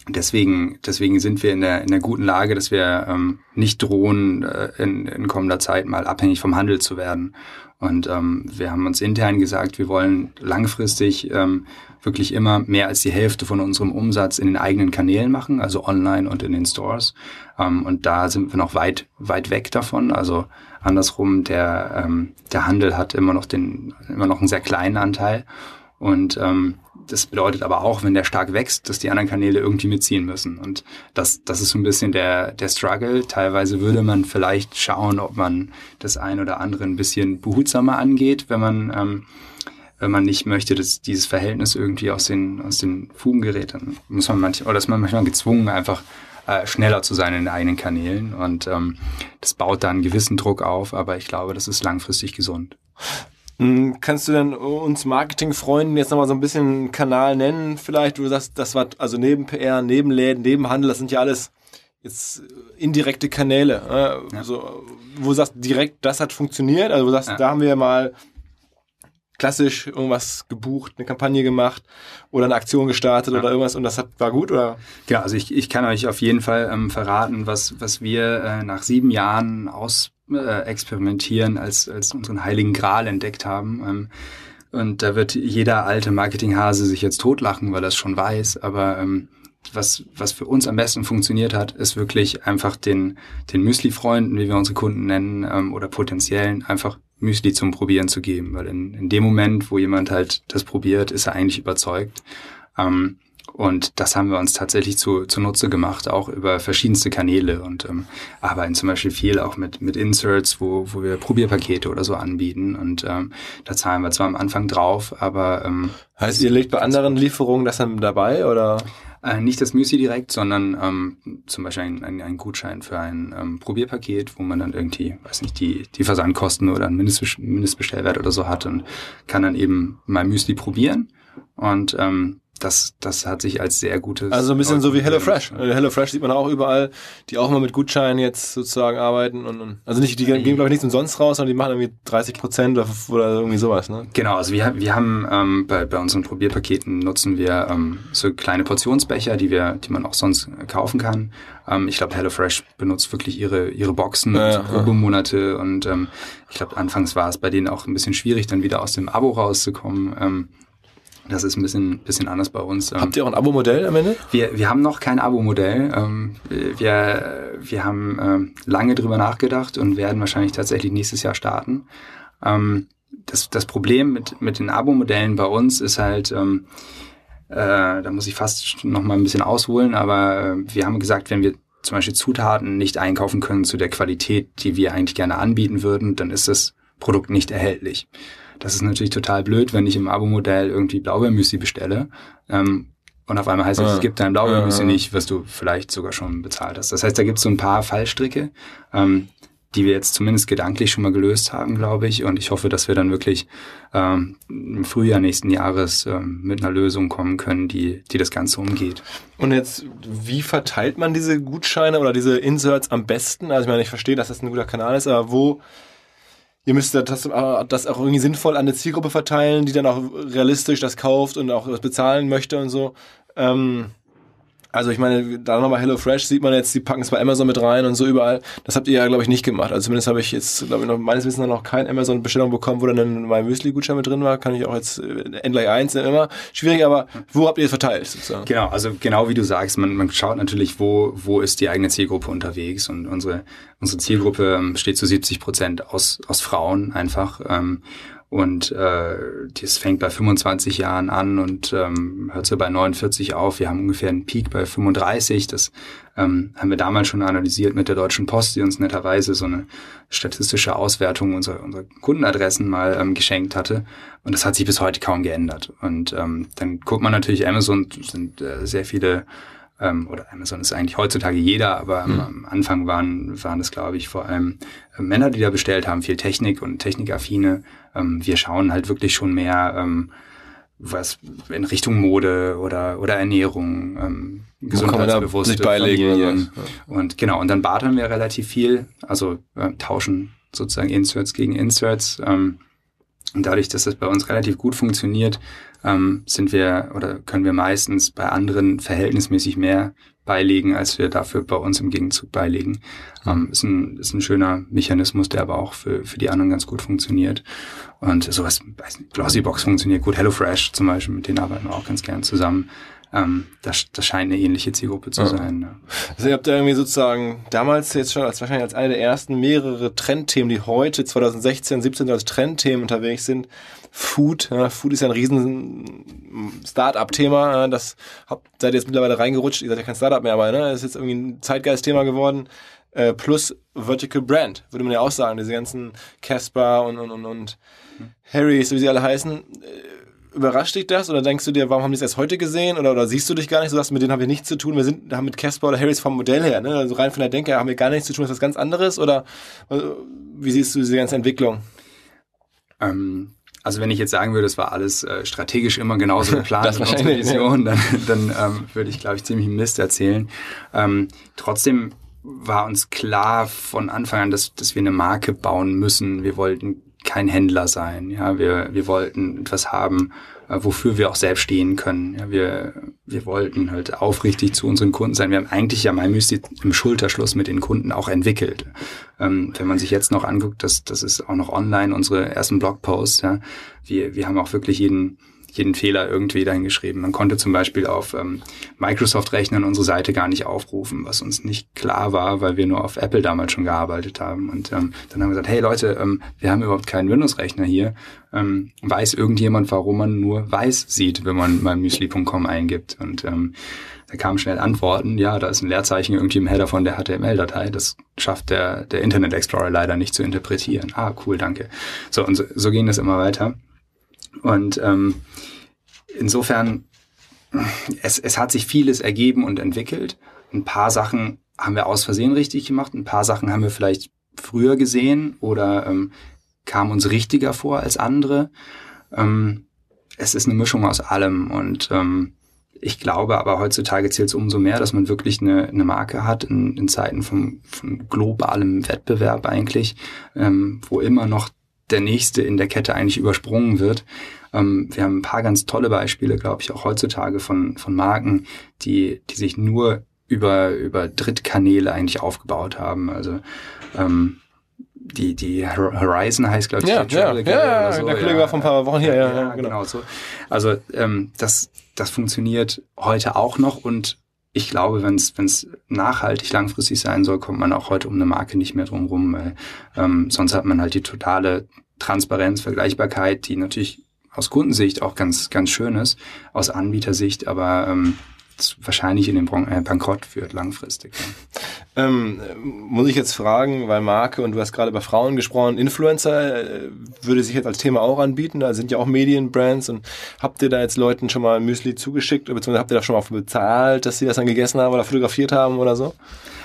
deswegen, deswegen sind wir in der, in der guten Lage, dass wir ähm, nicht drohen, äh, in, in kommender Zeit mal abhängig vom Handel zu werden. Und ähm, wir haben uns intern gesagt, wir wollen langfristig ähm, wirklich immer mehr als die Hälfte von unserem Umsatz in den eigenen Kanälen machen, also online und in den Stores. Ähm, und da sind wir noch weit, weit weg davon. Also andersrum, der, ähm, der Handel hat immer noch den, immer noch einen sehr kleinen Anteil. Und ähm, das bedeutet aber auch, wenn der stark wächst, dass die anderen Kanäle irgendwie mitziehen müssen. Und das, das ist so ein bisschen der, der Struggle. Teilweise würde man vielleicht schauen, ob man das ein oder andere ein bisschen behutsamer angeht, wenn man, ähm, wenn man nicht möchte, dass dieses Verhältnis irgendwie aus den, aus den Fugen gerät. Dann muss man manchmal, oder ist man manchmal gezwungen, einfach äh, schneller zu sein in den eigenen Kanälen. Und ähm, das baut da einen gewissen Druck auf, aber ich glaube, das ist langfristig gesund. Hm, kannst du denn uns Marketingfreunden jetzt nochmal so ein bisschen einen Kanal nennen, vielleicht, wo du sagst, das war also neben PR, neben Läden, neben Handel, das sind ja alles jetzt indirekte Kanäle, äh, ja. so, wo du sagst, direkt, das hat funktioniert, also wo du sagst, ja. da haben wir mal klassisch irgendwas gebucht, eine Kampagne gemacht oder eine Aktion gestartet ja. oder irgendwas und das hat, war gut oder? Ja, also ich, ich kann euch auf jeden Fall ähm, verraten, was, was wir äh, nach sieben Jahren aus äh, experimentieren als, als unseren heiligen Gral entdeckt haben. Ähm, und da wird jeder alte Marketinghase sich jetzt totlachen, weil er es schon weiß. Aber ähm, was, was für uns am besten funktioniert hat, ist wirklich einfach den, den Müsli-Freunden, wie wir unsere Kunden nennen, ähm, oder potenziellen, einfach Müsli zum Probieren zu geben. Weil in, in dem Moment, wo jemand halt das probiert, ist er eigentlich überzeugt. Ähm, und das haben wir uns tatsächlich zu, zunutze gemacht, auch über verschiedenste Kanäle und ähm, arbeiten zum Beispiel viel auch mit, mit Inserts, wo, wo wir Probierpakete oder so anbieten. Und ähm, da zahlen wir zwar am Anfang drauf, aber ähm, Heißt, ihr legt bei anderen Lieferungen das dann dabei oder? Äh, nicht das Müsli direkt, sondern ähm, zum Beispiel ein, ein, ein Gutschein für ein ähm, Probierpaket, wo man dann irgendwie, weiß nicht, die, die Versandkosten oder einen Mindestbest Mindestbestellwert oder so hat und kann dann eben mal Müsli probieren. Und ähm, das, das hat sich als sehr gutes. Also ein bisschen so wie HelloFresh. HelloFresh sieht man auch überall, die auch immer mit Gutscheinen jetzt sozusagen arbeiten und, und also nicht, die gehen glaube ich nichts umsonst raus, sondern die machen irgendwie 30 Prozent oder, oder irgendwie sowas, ne? Genau, also wir, wir haben ähm, bei, bei unseren Probierpaketen nutzen wir ähm, so kleine Portionsbecher, die wir, die man auch sonst kaufen kann. Ähm, ich glaube, HelloFresh benutzt wirklich ihre, ihre Boxen ja, und Probemonate und ähm, ich glaube, anfangs war es bei denen auch ein bisschen schwierig, dann wieder aus dem Abo rauszukommen. Ähm, das ist ein bisschen, bisschen anders bei uns. Ähm. Habt ihr auch ein Abo-Modell am Ende? Wir, wir haben noch kein Abo-Modell. Ähm, wir, wir haben ähm, lange drüber nachgedacht und werden wahrscheinlich tatsächlich nächstes Jahr starten. Das, das Problem mit, mit den Abo-Modellen bei uns ist halt, äh, da muss ich fast noch mal ein bisschen ausholen, aber äh, wir haben gesagt, wenn wir zum Beispiel Zutaten nicht einkaufen können zu der Qualität, die wir eigentlich gerne anbieten würden, dann ist das Produkt nicht erhältlich. Das ist natürlich total blöd, wenn ich im Abo-Modell irgendwie Blaubeermüsli bestelle. Ähm, und auf einmal heißt es, ja. es gibt dein Blaubeermüsli ja, ja. nicht, was du vielleicht sogar schon bezahlt hast. Das heißt, da gibt es so ein paar Fallstricke, ähm, die wir jetzt zumindest gedanklich schon mal gelöst haben, glaube ich. Und ich hoffe, dass wir dann wirklich ähm, im Frühjahr nächsten Jahres ähm, mit einer Lösung kommen können, die, die das Ganze umgeht. Und jetzt, wie verteilt man diese Gutscheine oder diese Inserts am besten? Also ich meine, ich verstehe, dass das ein guter Kanal ist, aber wo ihr müsst das, äh, das auch irgendwie sinnvoll an eine Zielgruppe verteilen, die dann auch realistisch das kauft und auch das bezahlen möchte und so. Ähm, also ich meine, da nochmal HelloFresh sieht man jetzt, die packen es bei Amazon mit rein und so überall. Das habt ihr ja, glaube ich, nicht gemacht. Also zumindest habe ich jetzt, glaube ich, noch meines Wissens noch kein Amazon-Bestellung bekommen, wo dann mein Müsli-Gutschein mit drin war. Kann ich auch jetzt äh, N gleich 1 immer. Schwierig, aber wo habt ihr es verteilt? Sozusagen? Genau, also genau wie du sagst, man, man schaut natürlich, wo, wo ist die eigene Zielgruppe unterwegs und unsere, unsere Zielgruppe ähm, besteht zu 70 Prozent aus, aus Frauen einfach. Ähm, und äh, das fängt bei 25 Jahren an und ähm, hört so bei 49 auf. Wir haben ungefähr einen Peak bei 35. Das ähm, haben wir damals schon analysiert mit der Deutschen Post, die uns netterweise so eine statistische Auswertung unserer, unserer Kundenadressen mal ähm, geschenkt hatte. Und das hat sich bis heute kaum geändert. Und ähm, dann guckt man natürlich Amazon, sind äh, sehr viele ähm, oder Amazon ist eigentlich heutzutage jeder, aber mhm. am Anfang waren, waren das, glaube ich, vor allem äh, Männer, die da bestellt haben, viel Technik und Technikaffine. Ähm, wir schauen halt wirklich schon mehr ähm, was in Richtung Mode oder, oder Ernährung, ähm, gesundheitsbewusste Familien. Und genau, und dann bartern wir relativ viel, also äh, tauschen sozusagen Inserts gegen Inserts. Ähm, und dadurch, dass das bei uns relativ gut funktioniert, ähm, sind wir oder können wir meistens bei anderen verhältnismäßig mehr beilegen, als wir dafür bei uns im Gegenzug beilegen. Ähm, ist, ein, ist ein schöner Mechanismus, der aber auch für, für die anderen ganz gut funktioniert. Und sowas, weiß nicht, Glossybox funktioniert gut, HelloFresh zum Beispiel, mit denen arbeiten wir auch ganz gern zusammen. Ähm, das, das scheint eine ähnliche Zielgruppe zu ja. sein. Ja. Also ihr habt ja irgendwie sozusagen damals jetzt schon als wahrscheinlich als eine der ersten mehrere Trendthemen, die heute 2016, 17 als Trendthemen unterwegs sind, Food. Ja, Food ist ja ein riesen Start-up-Thema. Ja, das habt, seid ihr jetzt mittlerweile reingerutscht. Ihr seid ja kein Start-up mehr, aber ne, das ist jetzt irgendwie ein Zeitgeist-Thema geworden. Äh, plus Vertical Brand, würde man ja auch sagen. Diese ganzen Casper und, und, und, und Harrys, wie sie alle heißen. Äh, überrascht dich das oder denkst du dir, warum haben die es erst heute gesehen oder, oder siehst du dich gar nicht? Du sagst, mit denen haben wir nichts zu tun. Wir sind, haben mit Casper oder Harrys vom Modell her, ne? also rein von der Denke her haben wir gar nichts zu tun. Ist das ganz anderes oder also, wie siehst du diese ganze Entwicklung? Ähm, also wenn ich jetzt sagen würde, es war alles äh, strategisch immer genauso geplant das in unserer Vision, dann, dann ähm, würde ich, glaube ich, ziemlich Mist erzählen. Ähm, trotzdem war uns klar von Anfang an, dass, dass wir eine Marke bauen müssen. Wir wollten kein Händler sein. Ja, wir, wir wollten etwas haben, äh, wofür wir auch selbst stehen können. Ja, wir, wir wollten halt aufrichtig zu unseren Kunden sein. Wir haben eigentlich ja MyMysti im Schulterschluss mit den Kunden auch entwickelt. Ähm, wenn man sich jetzt noch anguckt, das, das ist auch noch online, unsere ersten Blogposts. Ja, wir, wir haben auch wirklich jeden jeden Fehler irgendwie dahin geschrieben. Man konnte zum Beispiel auf ähm, Microsoft-Rechnern unsere Seite gar nicht aufrufen, was uns nicht klar war, weil wir nur auf Apple damals schon gearbeitet haben. Und ähm, dann haben wir gesagt, hey Leute, ähm, wir haben überhaupt keinen Windows-Rechner hier. Ähm, weiß irgendjemand, warum man nur weiß sieht, wenn man mal müsli.com eingibt? Und ähm, da kamen schnell Antworten, ja, da ist ein Leerzeichen irgendwie im Header von der HTML-Datei. Das schafft der, der Internet Explorer leider nicht zu interpretieren. Ah, cool, danke. So, und so, so ging das immer weiter. Und ähm, insofern, es, es hat sich vieles ergeben und entwickelt. Ein paar Sachen haben wir aus Versehen richtig gemacht, ein paar Sachen haben wir vielleicht früher gesehen oder ähm, kamen uns richtiger vor als andere. Ähm, es ist eine Mischung aus allem und ähm, ich glaube aber heutzutage zählt es umso mehr, dass man wirklich eine, eine Marke hat in, in Zeiten von, von globalem Wettbewerb eigentlich, ähm, wo immer noch der nächste in der Kette eigentlich übersprungen wird. Ähm, wir haben ein paar ganz tolle Beispiele, glaube ich, auch heutzutage von, von Marken, die, die sich nur über, über Drittkanäle eigentlich aufgebaut haben. Also ähm, die, die Horizon heißt, glaube ich, ja, ja, ja, ja, so. der Kollege war vor ein paar Wochen hier, ja, ja, ja genau. genau so. Also ähm, das, das funktioniert heute auch noch und ich glaube, wenn es nachhaltig langfristig sein soll, kommt man auch heute um eine Marke nicht mehr drum rum, weil ähm, sonst hat man halt die totale Transparenz, Vergleichbarkeit, die natürlich aus Kundensicht auch ganz ganz schön ist, aus Anbietersicht, aber ähm, wahrscheinlich in den äh, Bankrott führt langfristig. Ähm, muss ich jetzt fragen, weil Marke und du hast gerade über Frauen gesprochen, Influencer äh, würde sich jetzt als Thema auch anbieten, da sind ja auch Medienbrands und habt ihr da jetzt Leuten schon mal Müsli zugeschickt, beziehungsweise habt ihr da schon mal bezahlt, dass sie das dann gegessen haben oder fotografiert haben oder so?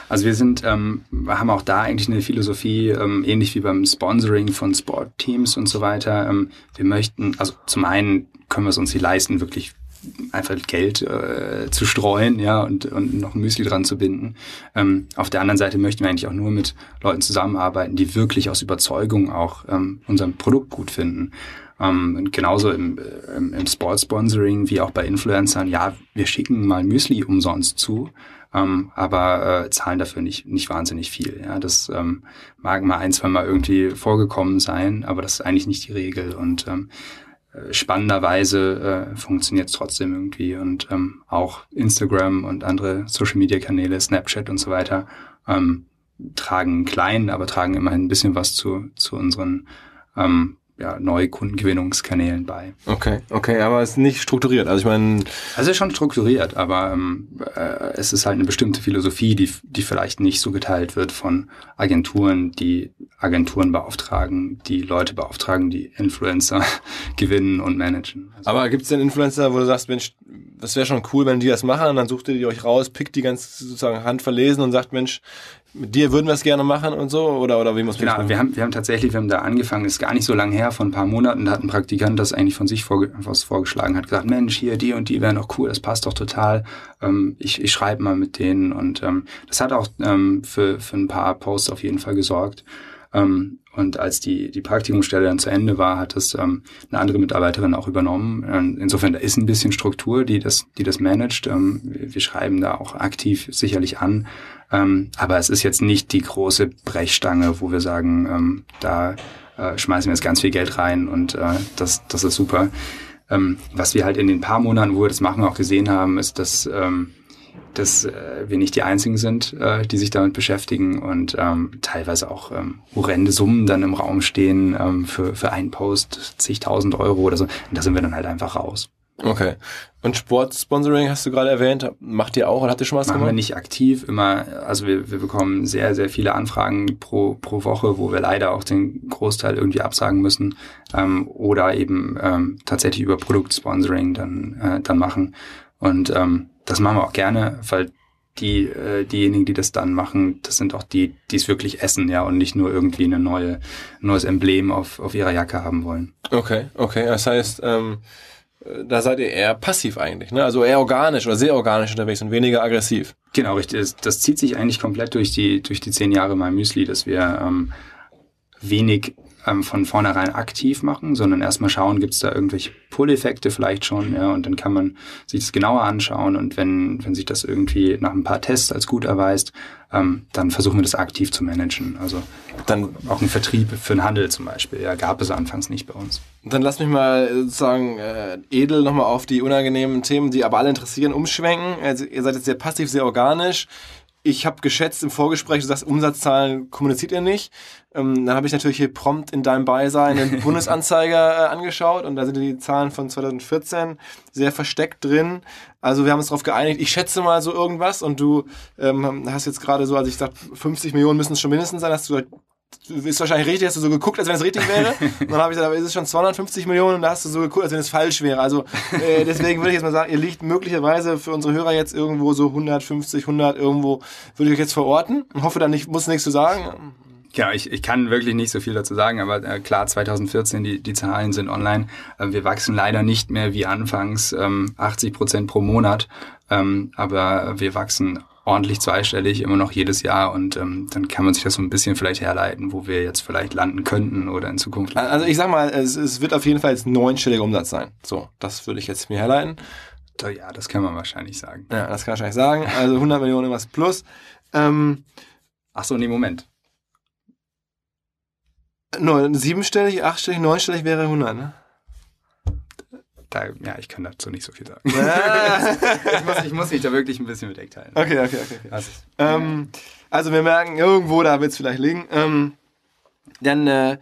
Also wir sind, ähm, haben auch da eigentlich eine Philosophie, ähm, ähnlich wie beim Sponsoring von Sportteams und so weiter. Ähm, wir möchten, also zum einen können wir es uns hier leisten, wirklich einfach Geld äh, zu streuen, ja, und, und noch Müsli dran zu binden. Ähm, auf der anderen Seite möchten wir eigentlich auch nur mit Leuten zusammenarbeiten, die wirklich aus Überzeugung auch ähm, unser Produkt gut finden. Ähm, genauso im, äh, im, im Sportsponsoring wie auch bei Influencern, ja, wir schicken mal Müsli umsonst zu, ähm, aber äh, zahlen dafür nicht, nicht wahnsinnig viel. Ja, das ähm, mag mal ein, zwei Mal irgendwie vorgekommen sein, aber das ist eigentlich nicht die Regel. Und ähm, äh, spannenderweise äh, funktioniert es trotzdem irgendwie. Und ähm, auch Instagram und andere Social Media Kanäle, Snapchat und so weiter ähm, tragen klein, aber tragen immerhin ein bisschen was zu, zu unseren ähm, ja, neue Kundengewinnungskanälen bei. Okay, okay, aber es ist nicht strukturiert. Also ich meine. Also es ist schon strukturiert, aber ähm, äh, es ist halt eine bestimmte Philosophie, die, die vielleicht nicht so geteilt wird von Agenturen, die Agenturen beauftragen, die Leute beauftragen, die Influencer gewinnen und managen. Also aber gibt es denn Influencer, wo du sagst, Mensch, das wäre schon cool, wenn die das machen, dann sucht ihr die euch raus, pickt die ganz sozusagen handverlesen und sagt, Mensch, mit dir würden wir es gerne machen und so? Oder, oder wie muss man Genau, wir haben, wir haben tatsächlich, wir haben da angefangen, ist gar nicht so lange her, vor ein paar Monaten, da hat ein Praktikant das eigentlich von sich vorge was vorgeschlagen, hat gesagt, Mensch, hier, die und die wären doch cool, das passt doch total. Ähm, ich ich schreibe mal mit denen und ähm, das hat auch ähm, für, für ein paar Posts auf jeden Fall gesorgt. Ähm, und als die, die Praktikumsstelle dann zu Ende war, hat das ähm, eine andere Mitarbeiterin auch übernommen. Ähm, insofern, da ist ein bisschen Struktur, die das, die das managt. Ähm, wir, wir schreiben da auch aktiv sicherlich an. Ähm, aber es ist jetzt nicht die große Brechstange, wo wir sagen, ähm, da äh, schmeißen wir jetzt ganz viel Geld rein und äh, das, das ist super. Ähm, was wir halt in den paar Monaten, wo wir das machen, auch gesehen haben, ist, dass, ähm, dass äh, wir nicht die Einzigen sind, äh, die sich damit beschäftigen und ähm, teilweise auch ähm, horrende Summen dann im Raum stehen ähm, für, für einen Post, zigtausend Euro oder so. Und da sind wir dann halt einfach raus. Okay. Und Sportsponsoring hast du gerade erwähnt. Macht ihr auch oder habt ihr schon was Machen gemacht? wir nicht aktiv. Immer, also wir, wir bekommen sehr, sehr viele Anfragen pro, pro Woche, wo wir leider auch den Großteil irgendwie absagen müssen. Ähm, oder eben ähm, tatsächlich über Produktsponsoring dann, äh, dann machen. Und ähm, das machen wir auch gerne, weil die, äh, diejenigen, die das dann machen, das sind auch die, die es wirklich essen, ja, und nicht nur irgendwie eine neue, ein neues Emblem auf, auf ihrer Jacke haben wollen. Okay, okay. Das heißt, ähm, da seid ihr eher passiv eigentlich, ne? Also eher organisch oder sehr organisch unterwegs und weniger aggressiv. Genau, richtig. Das, zieht sich eigentlich komplett durch die, durch die zehn Jahre mal Müsli, dass wir ähm, wenig ähm, von vornherein aktiv machen, sondern erstmal schauen, gibt es da irgendwelche Pull-Effekte vielleicht schon, ja, und dann kann man sich das genauer anschauen und wenn, wenn sich das irgendwie nach ein paar Tests als gut erweist, ähm, dann versuchen wir das aktiv zu managen. Also dann auch ein Vertrieb für den Handel zum Beispiel, ja, gab es anfangs nicht bei uns. Dann lass mich mal sozusagen äh, edel nochmal auf die unangenehmen Themen, die aber alle interessieren, umschwenken. Also ihr seid jetzt sehr passiv, sehr organisch ich habe geschätzt im Vorgespräch, du sagst, Umsatzzahlen kommuniziert ihr nicht. Ähm, dann habe ich natürlich hier prompt in deinem Beisein den Bundesanzeiger äh, angeschaut und da sind die Zahlen von 2014 sehr versteckt drin. Also wir haben uns darauf geeinigt, ich schätze mal so irgendwas und du ähm, hast jetzt gerade so, als ich dachte, 50 Millionen müssen es schon mindestens sein, hast du gesagt, ist wahrscheinlich richtig, hast du so geguckt, als wenn es richtig wäre. Und dann habe ich gesagt, aber ist es schon 250 Millionen und da hast du so geguckt, als wenn es falsch wäre. Also äh, deswegen würde ich jetzt mal sagen, ihr liegt möglicherweise für unsere Hörer jetzt irgendwo so 150, 100 irgendwo, würde ich euch jetzt verorten und hoffe dann nicht, muss nichts zu sagen. Ja, ich, ich kann wirklich nicht so viel dazu sagen, aber äh, klar, 2014, die, die Zahlen sind online. Äh, wir wachsen leider nicht mehr wie anfangs ähm, 80 Prozent pro Monat, ähm, aber wir wachsen ordentlich zweistellig, immer noch jedes Jahr und ähm, dann kann man sich das so ein bisschen vielleicht herleiten, wo wir jetzt vielleicht landen könnten oder in Zukunft. Landen. Also ich sag mal, es, es wird auf jeden Fall jetzt neunstelliger Umsatz sein. So, das würde ich jetzt mir herleiten. Ja, das kann man wahrscheinlich sagen. Ja, das kann man wahrscheinlich sagen. Also 100 Millionen irgendwas plus. Ähm, Ach so, nee, Moment. Neun, siebenstellig, achtstellig, neunstellig wäre 100, ne? Da, ja, ich kann dazu nicht so viel sagen. ich, muss, ich muss mich da wirklich ein bisschen bedeckt halten. Okay, okay, okay. okay. Also, ähm, also wir merken, irgendwo da wird es vielleicht liegen. Ähm, dann äh,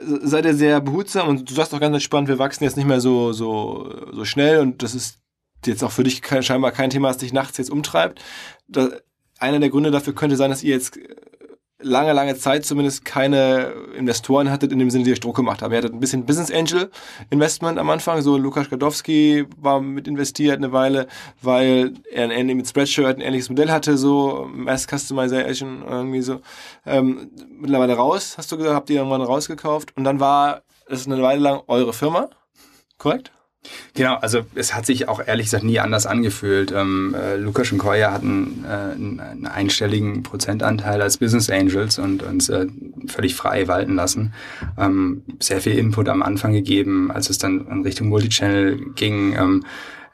seid ihr sehr behutsam und du sagst auch ganz entspannt, wir wachsen jetzt nicht mehr so, so, so schnell und das ist jetzt auch für dich kein, scheinbar kein Thema, das dich nachts jetzt umtreibt. Da, einer der Gründe dafür könnte sein, dass ihr jetzt lange, lange Zeit zumindest keine Investoren hattet, in dem Sinne, die euch Druck gemacht haben. Ihr hattet ein bisschen Business Angel Investment am Anfang, so Lukas Gadowski war mit investiert eine Weile, weil er ein, mit Spreadshirt ein ähnliches Modell hatte, so Mass Customization irgendwie so. Ähm, mittlerweile raus, hast du gesagt, habt ihr irgendwann rausgekauft und dann war es eine Weile lang eure Firma, korrekt? Genau, also es hat sich auch ehrlich gesagt nie anders angefühlt. Ähm, äh, Lukas und Koya hatten äh, einen einstelligen Prozentanteil als Business Angels und uns äh, völlig frei walten lassen. Ähm, sehr viel Input am Anfang gegeben, als es dann in Richtung Multichannel ging. Ähm,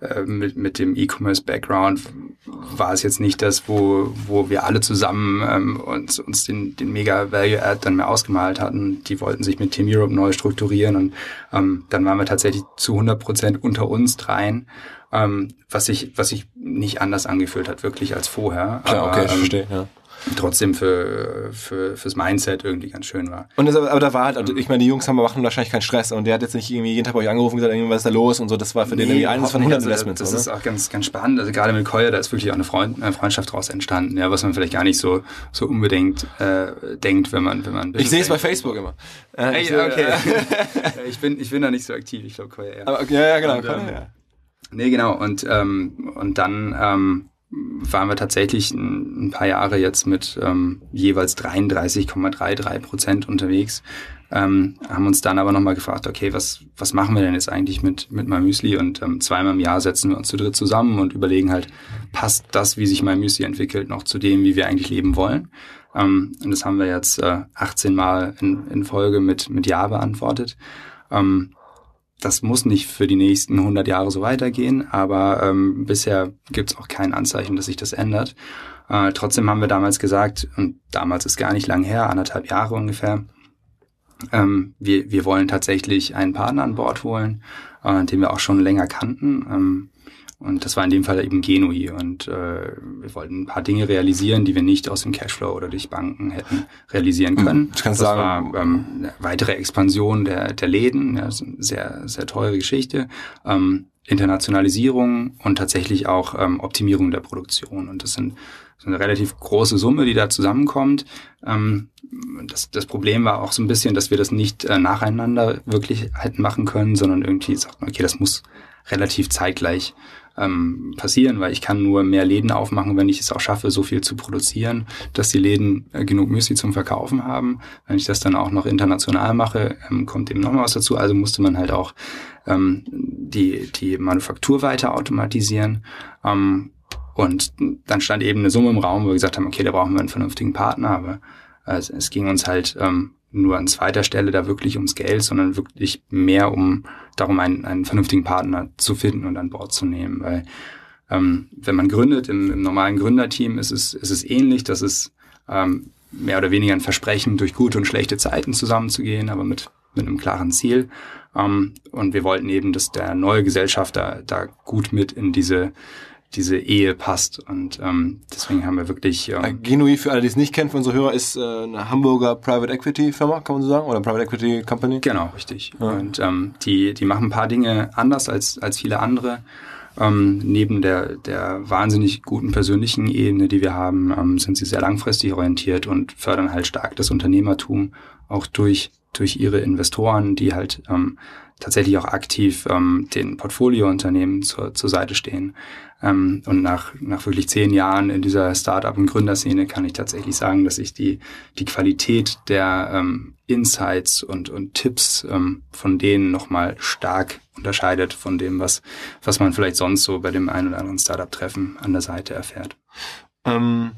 äh, mit, mit dem E-Commerce-Background war es jetzt nicht das, wo, wo wir alle zusammen ähm, uns, uns den, den Mega-Value-Add dann mehr ausgemalt hatten. Die wollten sich mit Team Europe neu strukturieren und ähm, dann waren wir tatsächlich zu 100 Prozent unter uns dreien, ähm, was sich was sich nicht anders angefühlt hat, wirklich als vorher. Klar, okay, ich ähm, verstehe, ja trotzdem für, für fürs Mindset irgendwie ganz schön war. Und das, aber da war halt, also ich meine, die Jungs haben machen wahrscheinlich keinen Stress und der hat jetzt nicht irgendwie jeden Tag bei euch angerufen und gesagt, was ist da los und so. Das war für nee, den irgendwie eines von 100 also, Investments. Das oder? ist auch ganz ganz spannend. Also gerade mit Koya, da ist wirklich auch eine, Freund, eine Freundschaft daraus entstanden, ja, was man vielleicht gar nicht so so unbedingt äh, denkt, wenn man wenn man. Ich sehe es bei Facebook immer. Äh, hey, okay. ich bin ich bin da nicht so aktiv. Ich glaube Koya eher. Aber, ja ja genau. Und, ähm, ja. Nee genau und ähm, und dann ähm, waren wir tatsächlich ein, paar Jahre jetzt mit ähm, jeweils 33,33 Prozent unterwegs. Ähm, haben uns dann aber nochmal gefragt, okay, was, was machen wir denn jetzt eigentlich mit, mit MyMüsli? Und ähm, zweimal im Jahr setzen wir uns zu dritt zusammen und überlegen halt, passt das, wie sich MyMüsli entwickelt, noch zu dem, wie wir eigentlich leben wollen? Ähm, und das haben wir jetzt äh, 18 Mal in, in Folge mit, mit Ja beantwortet. Ähm, das muss nicht für die nächsten 100 Jahre so weitergehen, aber ähm, bisher gibt es auch kein Anzeichen, dass sich das ändert. Äh, trotzdem haben wir damals gesagt, und damals ist gar nicht lang her, anderthalb Jahre ungefähr, ähm, wir, wir wollen tatsächlich einen Partner an Bord holen, äh, den wir auch schon länger kannten. Ähm, und das war in dem Fall eben Genui. Und äh, wir wollten ein paar Dinge realisieren, die wir nicht aus dem Cashflow oder durch Banken hätten realisieren können. Ich kann das sagen. war ähm, eine weitere Expansion der, der Läden, ja, sehr, sehr teure Geschichte. Ähm, Internationalisierung und tatsächlich auch ähm, Optimierung der Produktion. Und das sind so eine relativ große Summe, die da zusammenkommt. Ähm, das, das Problem war auch so ein bisschen, dass wir das nicht äh, nacheinander wirklich hätten machen können, sondern irgendwie sagt man, okay, das muss relativ zeitgleich ähm, passieren, weil ich kann nur mehr Läden aufmachen, wenn ich es auch schaffe, so viel zu produzieren, dass die Läden äh, genug Müsli zum Verkaufen haben. Wenn ich das dann auch noch international mache, ähm, kommt eben noch mal was dazu. Also musste man halt auch ähm, die, die Manufaktur weiter automatisieren. Ähm, und dann stand eben eine Summe im Raum, wo wir gesagt haben, okay, da brauchen wir einen vernünftigen Partner, aber es, es ging uns halt ähm, nur an zweiter Stelle da wirklich ums Geld, sondern wirklich mehr um darum, einen, einen vernünftigen Partner zu finden und an Bord zu nehmen. Weil ähm, wenn man gründet im, im normalen Gründerteam, ist es, ist es ähnlich, dass es ähm, mehr oder weniger ein Versprechen, durch gute und schlechte Zeiten zusammenzugehen, aber mit, mit einem klaren Ziel. Ähm, und wir wollten eben, dass der neue Gesellschafter da gut mit in diese diese Ehe passt. Und ähm, deswegen haben wir wirklich. Ähm, Genui, für alle, die es nicht kennen, für unsere Hörer, ist äh, eine Hamburger Private Equity Firma, kann man so sagen? Oder Private Equity Company? Genau, richtig. Ja. Und ähm, die, die machen ein paar Dinge anders als, als viele andere. Ähm, neben der, der wahnsinnig guten persönlichen Ebene, die wir haben, ähm, sind sie sehr langfristig orientiert und fördern halt stark das Unternehmertum auch durch, durch ihre Investoren, die halt ähm, tatsächlich auch aktiv ähm, den Portfoliounternehmen zur, zur Seite stehen. Ähm, und nach, nach wirklich zehn Jahren in dieser Startup- und Gründerszene kann ich tatsächlich sagen, dass sich die, die Qualität der ähm, Insights und, und Tipps ähm, von denen nochmal stark unterscheidet von dem, was, was man vielleicht sonst so bei dem einen oder anderen Startup-Treffen an der Seite erfährt. Ähm,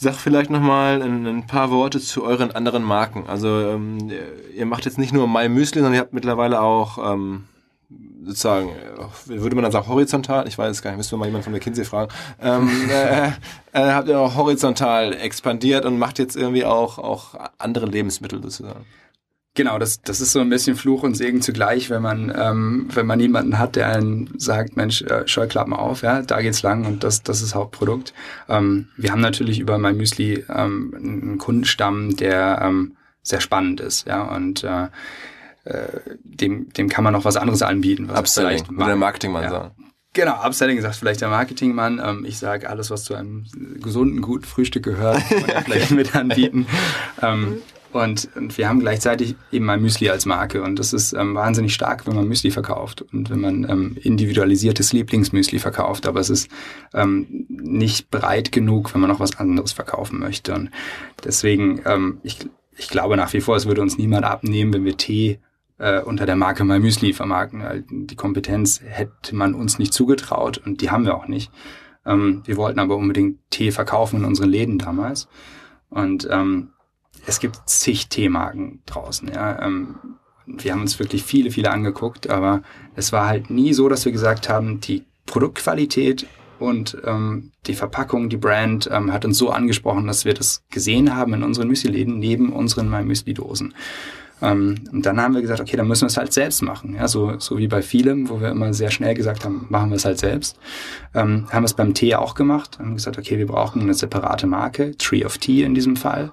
sag vielleicht nochmal ein, ein paar Worte zu euren anderen Marken. Also ähm, ihr macht jetzt nicht nur My Müsli, sondern ihr habt mittlerweile auch ähm, sozusagen, äh, würde man dann sagen, horizontal, ich weiß es gar nicht, wir mal jemanden von McKinsey fragen, ähm, äh, äh, habt ihr auch horizontal expandiert und macht jetzt irgendwie auch, auch andere Lebensmittel sozusagen. Genau, das, das ist so ein bisschen Fluch und Segen zugleich, wenn man, ähm, wenn man jemanden hat, der einen sagt, Mensch, äh, Scheuklappen auf, ja, da geht's lang und das, das ist Hauptprodukt. Ähm, wir haben natürlich über MyMüsli ähm, einen Kundenstamm, der ähm, sehr spannend ist, ja, und äh, äh, dem, dem kann man noch was anderes anbieten. Was Upselling, würde der Marketingmann ja. sagen. Genau, Upselling sagt vielleicht der Marketingmann. Ähm, ich sage, alles, was zu einem gesunden, guten Frühstück gehört, kann man ja vielleicht mit anbieten. ähm, und, und wir haben gleichzeitig eben mal Müsli als Marke und das ist ähm, wahnsinnig stark, wenn man Müsli verkauft und wenn man ähm, individualisiertes Lieblingsmüsli verkauft, aber es ist ähm, nicht breit genug, wenn man noch was anderes verkaufen möchte. Und deswegen, ähm, ich, ich glaube nach wie vor, es würde uns niemand abnehmen, wenn wir Tee äh, unter der Marke My Müsli vermarkten. Die Kompetenz hätte man uns nicht zugetraut und die haben wir auch nicht. Ähm, wir wollten aber unbedingt Tee verkaufen in unseren Läden damals. Und ähm, es gibt zig Teemarken draußen. Ja. Ähm, wir haben uns wirklich viele, viele angeguckt, aber es war halt nie so, dass wir gesagt haben, die Produktqualität und ähm, die Verpackung, die Brand ähm, hat uns so angesprochen, dass wir das gesehen haben in unseren Müsli-Läden neben unseren Müsli-Dosen. Ähm, und dann haben wir gesagt, okay, dann müssen wir es halt selbst machen. Ja, so, so wie bei vielem, wo wir immer sehr schnell gesagt haben, machen wir es halt selbst. Ähm, haben wir es beim Tee auch gemacht. Haben gesagt, okay, wir brauchen eine separate Marke, Tree of Tea in diesem Fall.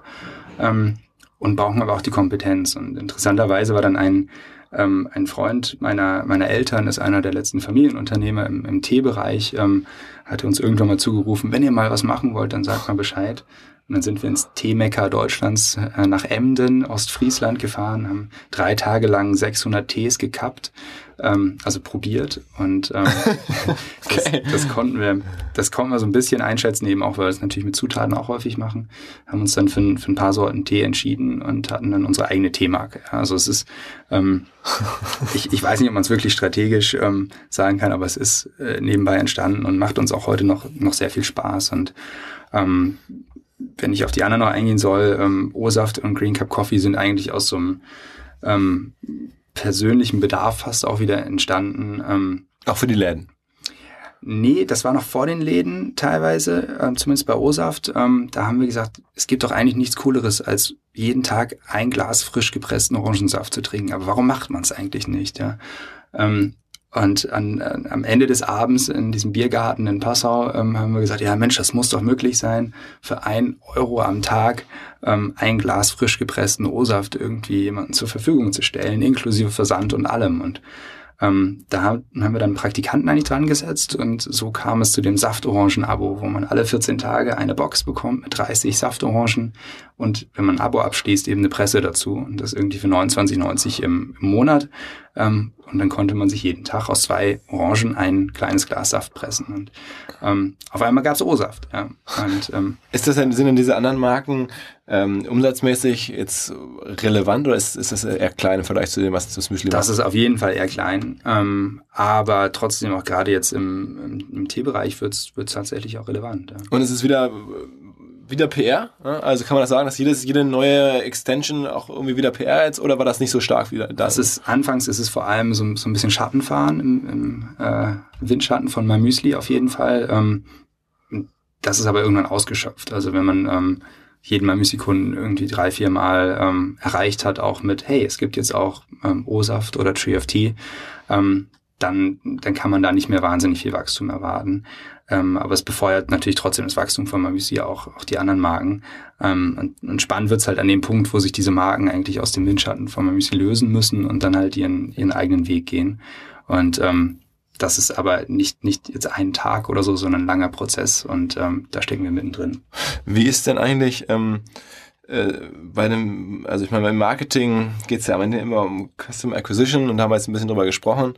Ähm, und brauchen aber auch die Kompetenz. Und interessanterweise war dann ein, ähm, ein Freund meiner, meiner Eltern, ist einer der letzten Familienunternehmer im, im Teebereich, ähm, hatte uns irgendwann mal zugerufen, wenn ihr mal was machen wollt, dann sagt mal Bescheid. Und dann sind wir ins Teemecker Deutschlands äh, nach Emden, Ostfriesland gefahren, haben drei Tage lang 600 Tees gekappt, ähm, also probiert. Und ähm, okay. das, das, konnten wir, das konnten wir so ein bisschen einschätzen, eben auch, weil wir es natürlich mit Zutaten auch häufig machen. Haben uns dann für, für ein paar Sorten Tee entschieden und hatten dann unsere eigene Teemarke. Also es ist, ähm, ich, ich weiß nicht, ob man es wirklich strategisch ähm, sagen kann, aber es ist äh, nebenbei entstanden und macht uns auch heute noch, noch sehr viel Spaß. Und ähm, wenn ich auf die anderen noch eingehen soll, ähm, O-Saft und Green Cup Coffee sind eigentlich aus so einem ähm, persönlichen Bedarf fast auch wieder entstanden. Ähm, auch für die Läden? Nee, das war noch vor den Läden teilweise, ähm, zumindest bei O-Saft. Ähm, da haben wir gesagt, es gibt doch eigentlich nichts Cooleres, als jeden Tag ein Glas frisch gepressten Orangensaft zu trinken. Aber warum macht man es eigentlich nicht? Ja? Ähm, und an, an, am Ende des Abends in diesem Biergarten in Passau ähm, haben wir gesagt, ja Mensch, das muss doch möglich sein, für ein Euro am Tag ähm, ein Glas frisch gepressten O-Saft irgendwie jemandem zur Verfügung zu stellen, inklusive Versand und allem. Und ähm, da haben wir dann Praktikanten eigentlich dran gesetzt und so kam es zu dem Saftorangen-Abo, wo man alle 14 Tage eine Box bekommt mit 30 Saftorangen und wenn man ein Abo abschließt, eben eine Presse dazu und das irgendwie für 29,90 im, im Monat. Ähm, und dann konnte man sich jeden Tag aus zwei Orangen ein kleines Glas Saft pressen. Und ähm, auf einmal gab es O-Saft. Ja. Und, ähm, ist das denn, sind denn diese anderen Marken ähm, umsatzmäßig jetzt relevant oder ist, ist das eher klein im Vergleich zu dem, was das Müsli macht? Das ist auf jeden Fall eher klein. Ähm, aber trotzdem auch gerade jetzt im, im, im Teebereich wird es tatsächlich auch relevant. Ja. Und es ist wieder wieder PR? Also kann man das sagen, dass jedes, jede neue Extension auch irgendwie wieder PR jetzt oder war das nicht so stark wieder? Das ist, anfangs ist es vor allem so, so ein bisschen Schattenfahren im, im äh, Windschatten von MyMüsli auf jeden Fall. Ähm, das ist aber irgendwann ausgeschöpft. Also wenn man ähm, jeden MyMüsli-Kunden irgendwie drei, vier Mal ähm, erreicht hat, auch mit, hey, es gibt jetzt auch ähm, O-Saft oder Tree of Tea, ähm, dann, dann kann man da nicht mehr wahnsinnig viel Wachstum erwarten. Ähm, aber es befeuert natürlich trotzdem das Wachstum von Mamisi auch, auch die anderen Marken. Ähm, und, und spannend wird's halt an dem Punkt, wo sich diese Marken eigentlich aus dem Windschatten von Mamisi lösen müssen und dann halt ihren, ihren eigenen Weg gehen. Und ähm, das ist aber nicht, nicht jetzt ein Tag oder so, sondern ein langer Prozess und ähm, da stecken wir mittendrin. Wie ist denn eigentlich ähm, äh, bei einem, also ich meine, beim Marketing geht's ja am Ende immer um Customer Acquisition und haben wir jetzt ein bisschen drüber gesprochen.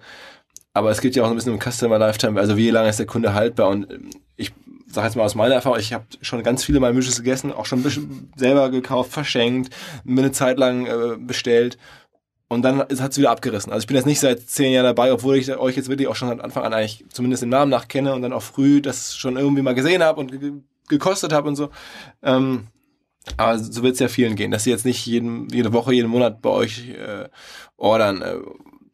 Aber es geht ja auch ein bisschen um Customer Lifetime, also wie lange ist der Kunde haltbar? Und ähm, ich sage jetzt mal aus meiner Erfahrung, ich habe schon ganz viele Mal Misches gegessen, auch schon ein bisschen selber gekauft, verschenkt, mir eine Zeit lang äh, bestellt. Und dann hat es wieder abgerissen. Also ich bin jetzt nicht seit zehn Jahren dabei, obwohl ich euch jetzt wirklich auch schon von Anfang an eigentlich zumindest den Namen nach kenne und dann auch früh das schon irgendwie mal gesehen habe und ge gekostet habe und so. Ähm, aber so wird es ja vielen gehen, dass sie jetzt nicht jeden, jede Woche, jeden Monat bei euch äh, ordern. Äh,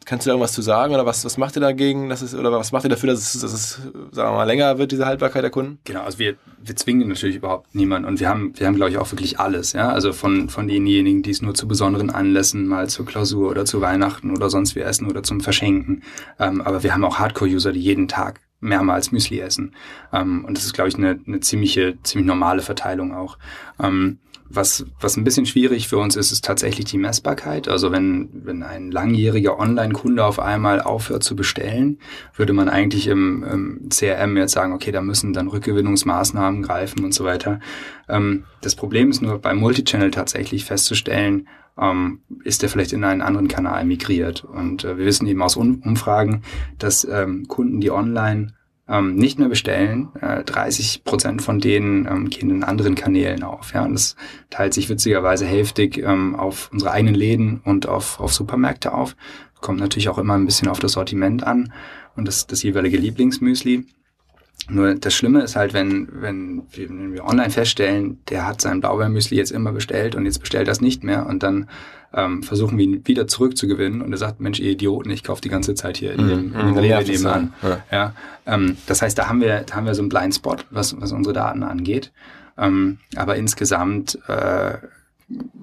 Kannst du da irgendwas zu sagen oder was, was macht ihr dagegen, dass es, oder was macht ihr dafür, dass es, dass es, sagen wir mal, länger wird, diese Haltbarkeit der Kunden? Genau, also wir, wir zwingen natürlich überhaupt niemanden und wir haben, wir haben, glaube ich, auch wirklich alles, ja. Also von, von denjenigen, die es nur zu besonderen Anlässen, mal zur Klausur oder zu Weihnachten oder sonst wie essen oder zum Verschenken. Ähm, aber wir haben auch Hardcore-User, die jeden Tag mehrmals Müsli essen. Ähm, und das ist, glaube ich, eine, eine ziemliche, ziemlich normale Verteilung auch. Ähm, was, was ein bisschen schwierig für uns ist, ist tatsächlich die Messbarkeit. Also wenn, wenn ein langjähriger Online-Kunde auf einmal aufhört zu bestellen, würde man eigentlich im, im CRM jetzt sagen, okay, da müssen dann Rückgewinnungsmaßnahmen greifen und so weiter. Ähm, das Problem ist nur beim Multichannel tatsächlich festzustellen, ähm, ist der vielleicht in einen anderen Kanal migriert. Und äh, wir wissen eben aus Umfragen, dass ähm, Kunden, die online ähm, nicht mehr bestellen. Äh, 30 Prozent von denen ähm, gehen in anderen Kanälen auf. Ja, und das teilt sich witzigerweise hälftig ähm, auf unsere eigenen Läden und auf, auf Supermärkte auf. Kommt natürlich auch immer ein bisschen auf das Sortiment an und das, das jeweilige Lieblingsmüsli. Nur das Schlimme ist halt, wenn, wenn, wir, wenn wir online feststellen, der hat sein Blaubeermüsli jetzt immer bestellt und jetzt bestellt das nicht mehr und dann ähm, versuchen wir ihn wieder zurückzugewinnen und er sagt, Mensch, ihr Idioten, ich kaufe die ganze Zeit hier in dem, mhm. dem Rewe nebenan. Ja. ja ähm, das heißt, da haben wir, da haben wir so einen Blindspot, was, was unsere Daten angeht. Ähm, aber insgesamt äh,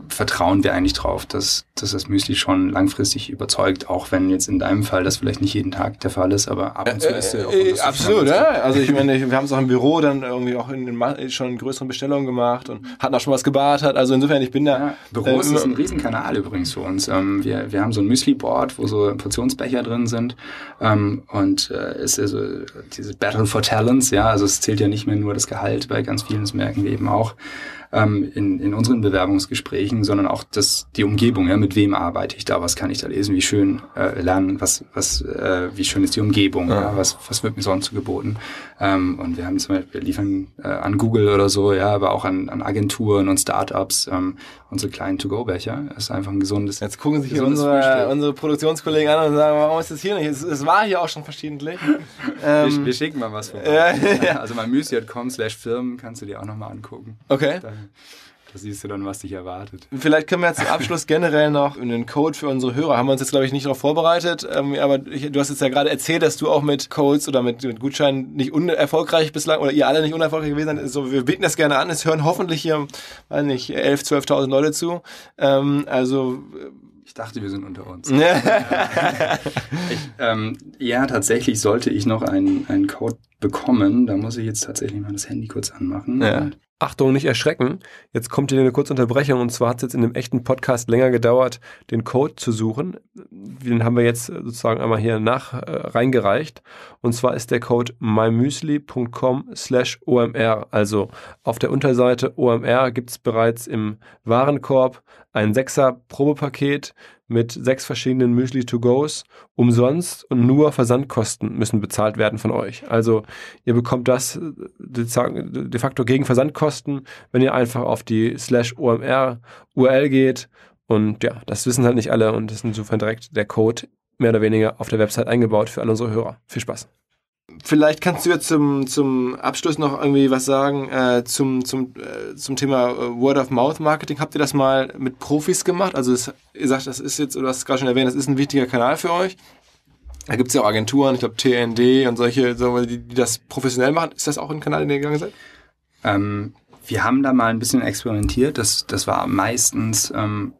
vertrauen wir eigentlich drauf, dass, dass das Müsli schon langfristig überzeugt, auch wenn jetzt in deinem Fall das vielleicht nicht jeden Tag der Fall ist, aber ab und zu ist es äh, äh, Absolut, ja. Also ich meine, wir haben es auch im Büro dann irgendwie auch in den schon in größeren Bestellungen gemacht und hatten auch schon was gebartert. Also insofern, ich bin da. Ja, Büro äh, ist ein Riesenkanal übrigens für uns. Ähm, wir, wir haben so ein Müsli-Board, wo so Portionsbecher drin sind. Ähm, und äh, es ist also diese Battle for Talents, ja, also es zählt ja nicht mehr nur das Gehalt bei ganz vielen, das merken wir eben auch ähm, in, in unseren Bewerbungsgesprächen, sondern auch das, die Umgebung, ja, mit wem arbeite ich da, was kann ich da lesen, wie schön äh, lernen, was, was, äh, wie schön ist die Umgebung, ja. ja was, was wird mir sonst geboten. Ähm, und wir haben zum Beispiel, wir liefern äh, an Google oder so, ja, aber auch an, an Agenturen und Startups ähm, unsere kleinen To-Go-Becher. Das ist einfach ein gesundes. Jetzt gucken sich unsere, unsere Produktionskollegen an und sagen, warum ist das hier nicht? Es, es war hier auch schon verschiedentlich. ähm, wir, wir, schicken mal was vorbei. Ja, ja. Also mal müsli.com slash Firmen kannst du dir auch nochmal angucken. Okay. Da, da siehst du dann, was dich erwartet. Vielleicht können wir jetzt zum Abschluss generell noch einen Code für unsere Hörer. Haben wir uns jetzt, glaube ich, nicht darauf vorbereitet. Ähm, aber ich, du hast jetzt ja gerade erzählt, dass du auch mit Codes oder mit, mit Gutscheinen nicht unerfolgreich bislang oder ihr alle nicht unerfolgreich gewesen seid. Also wir bieten das gerne an. Es hören hoffentlich hier, weiß nicht, 11.000, 12.000 Leute zu. Ähm, also ich dachte, wir sind unter uns. ich, ähm, ja, tatsächlich sollte ich noch einen, einen Code bekommen. Da muss ich jetzt tatsächlich mal das Handy kurz anmachen. Ja. Achtung, nicht erschrecken. Jetzt kommt hier eine kurze Unterbrechung und zwar hat es jetzt in einem echten Podcast länger gedauert, den Code zu suchen. Den haben wir jetzt sozusagen einmal hier nach äh, reingereicht. Und zwar ist der Code mymüsli.com slash OMR. Also auf der Unterseite OMR gibt es bereits im Warenkorb ein Sechser Probepaket mit sechs verschiedenen Müsli-to-Gos umsonst und nur Versandkosten müssen bezahlt werden von euch. Also ihr bekommt das äh, de facto gegen Versandkosten, wenn ihr einfach auf die slash OMR URL geht. Und ja, das wissen halt nicht alle und das ist insofern direkt der Code mehr oder weniger auf der Website eingebaut für alle unsere Hörer. Viel Spaß. Vielleicht kannst du jetzt zum, zum Abschluss noch irgendwie was sagen äh, zum, zum, äh, zum Thema äh, Word-of-Mouth-Marketing. Habt ihr das mal mit Profis gemacht? Also das, ihr sagt, das ist jetzt, oder hast gerade schon erwähnt, das ist ein wichtiger Kanal für euch. Da gibt es ja auch Agenturen, ich glaube TND und solche, so, die, die das professionell machen. Ist das auch ein Kanal, in den ihr gegangen seid? Ähm, wir haben da mal ein bisschen experimentiert. Das, das war meistens ähm,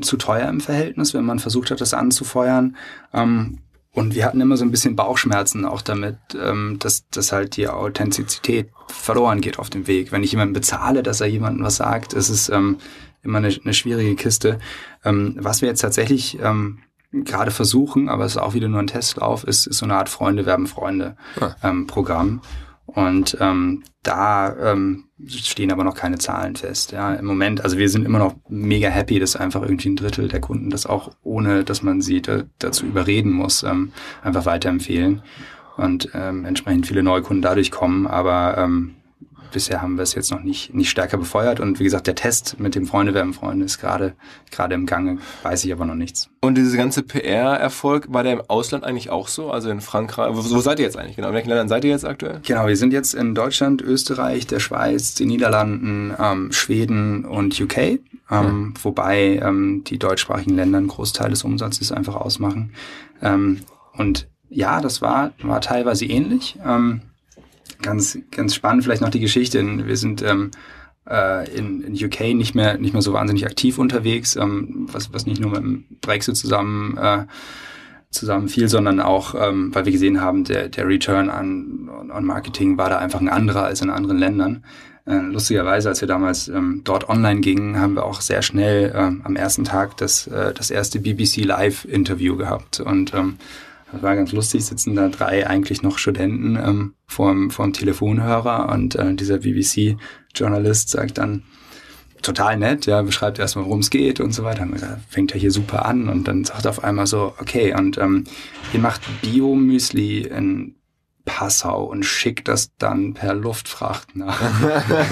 zu teuer im Verhältnis, wenn man versucht hat, das anzufeuern. Ähm, und wir hatten immer so ein bisschen Bauchschmerzen auch damit, ähm, dass, dass halt die Authentizität verloren geht auf dem Weg. Wenn ich jemanden bezahle, dass er jemandem was sagt, ist es ähm, immer eine, eine schwierige Kiste. Ähm, was wir jetzt tatsächlich ähm, gerade versuchen, aber es ist auch wieder nur ein Testlauf, ist, ist so eine Art Freunde werben Freunde ah. ähm, Programm. Und ähm, da ähm, stehen aber noch keine Zahlen fest. Ja, im Moment, also wir sind immer noch mega happy, dass einfach irgendwie ein Drittel der Kunden das auch ohne, dass man sie da, dazu überreden muss, ähm, einfach weiterempfehlen und ähm, entsprechend viele neue Kunden dadurch kommen. Aber ähm, bisher haben wir es jetzt noch nicht, nicht stärker befeuert. Und wie gesagt, der Test mit dem Freunde werden Freunde ist gerade, gerade im Gange, weiß ich aber noch nichts. Und diese ganze PR-Erfolg, war der im Ausland eigentlich auch so? Also in Frankreich, wo, wo seid ihr jetzt eigentlich genau? In welchen Ländern seid ihr jetzt aktuell? Genau, wir sind jetzt in Deutschland, Österreich, der Schweiz, den Niederlanden, ähm, Schweden und UK. Ähm, hm. Wobei ähm, die deutschsprachigen Länder einen Großteil des Umsatzes einfach ausmachen. Ähm, und ja, das war, war teilweise ähnlich. Ähm, ganz, ganz spannend vielleicht noch die Geschichte. Wir sind ähm, äh, in, in UK nicht mehr, nicht mehr so wahnsinnig aktiv unterwegs, ähm, was, was nicht nur mit dem Brexit zusammen, äh, zusammen fiel, sondern auch, ähm, weil wir gesehen haben, der, der Return an, an Marketing war da einfach ein anderer als in anderen Ländern. Äh, lustigerweise, als wir damals ähm, dort online gingen, haben wir auch sehr schnell ähm, am ersten Tag das, äh, das erste BBC Live-Interview gehabt. Und ähm, das war ganz lustig, sitzen da drei eigentlich noch Studenten ähm, vorm, vorm Telefonhörer und äh, dieser BBC-Journalist sagt dann, total nett, ja, beschreibt erstmal, worum es geht und so weiter. Und fängt er hier super an und dann sagt er auf einmal so, okay, und ähm, ihr macht Bio-Müsli in Passau und schickt das dann per Luftfracht nach,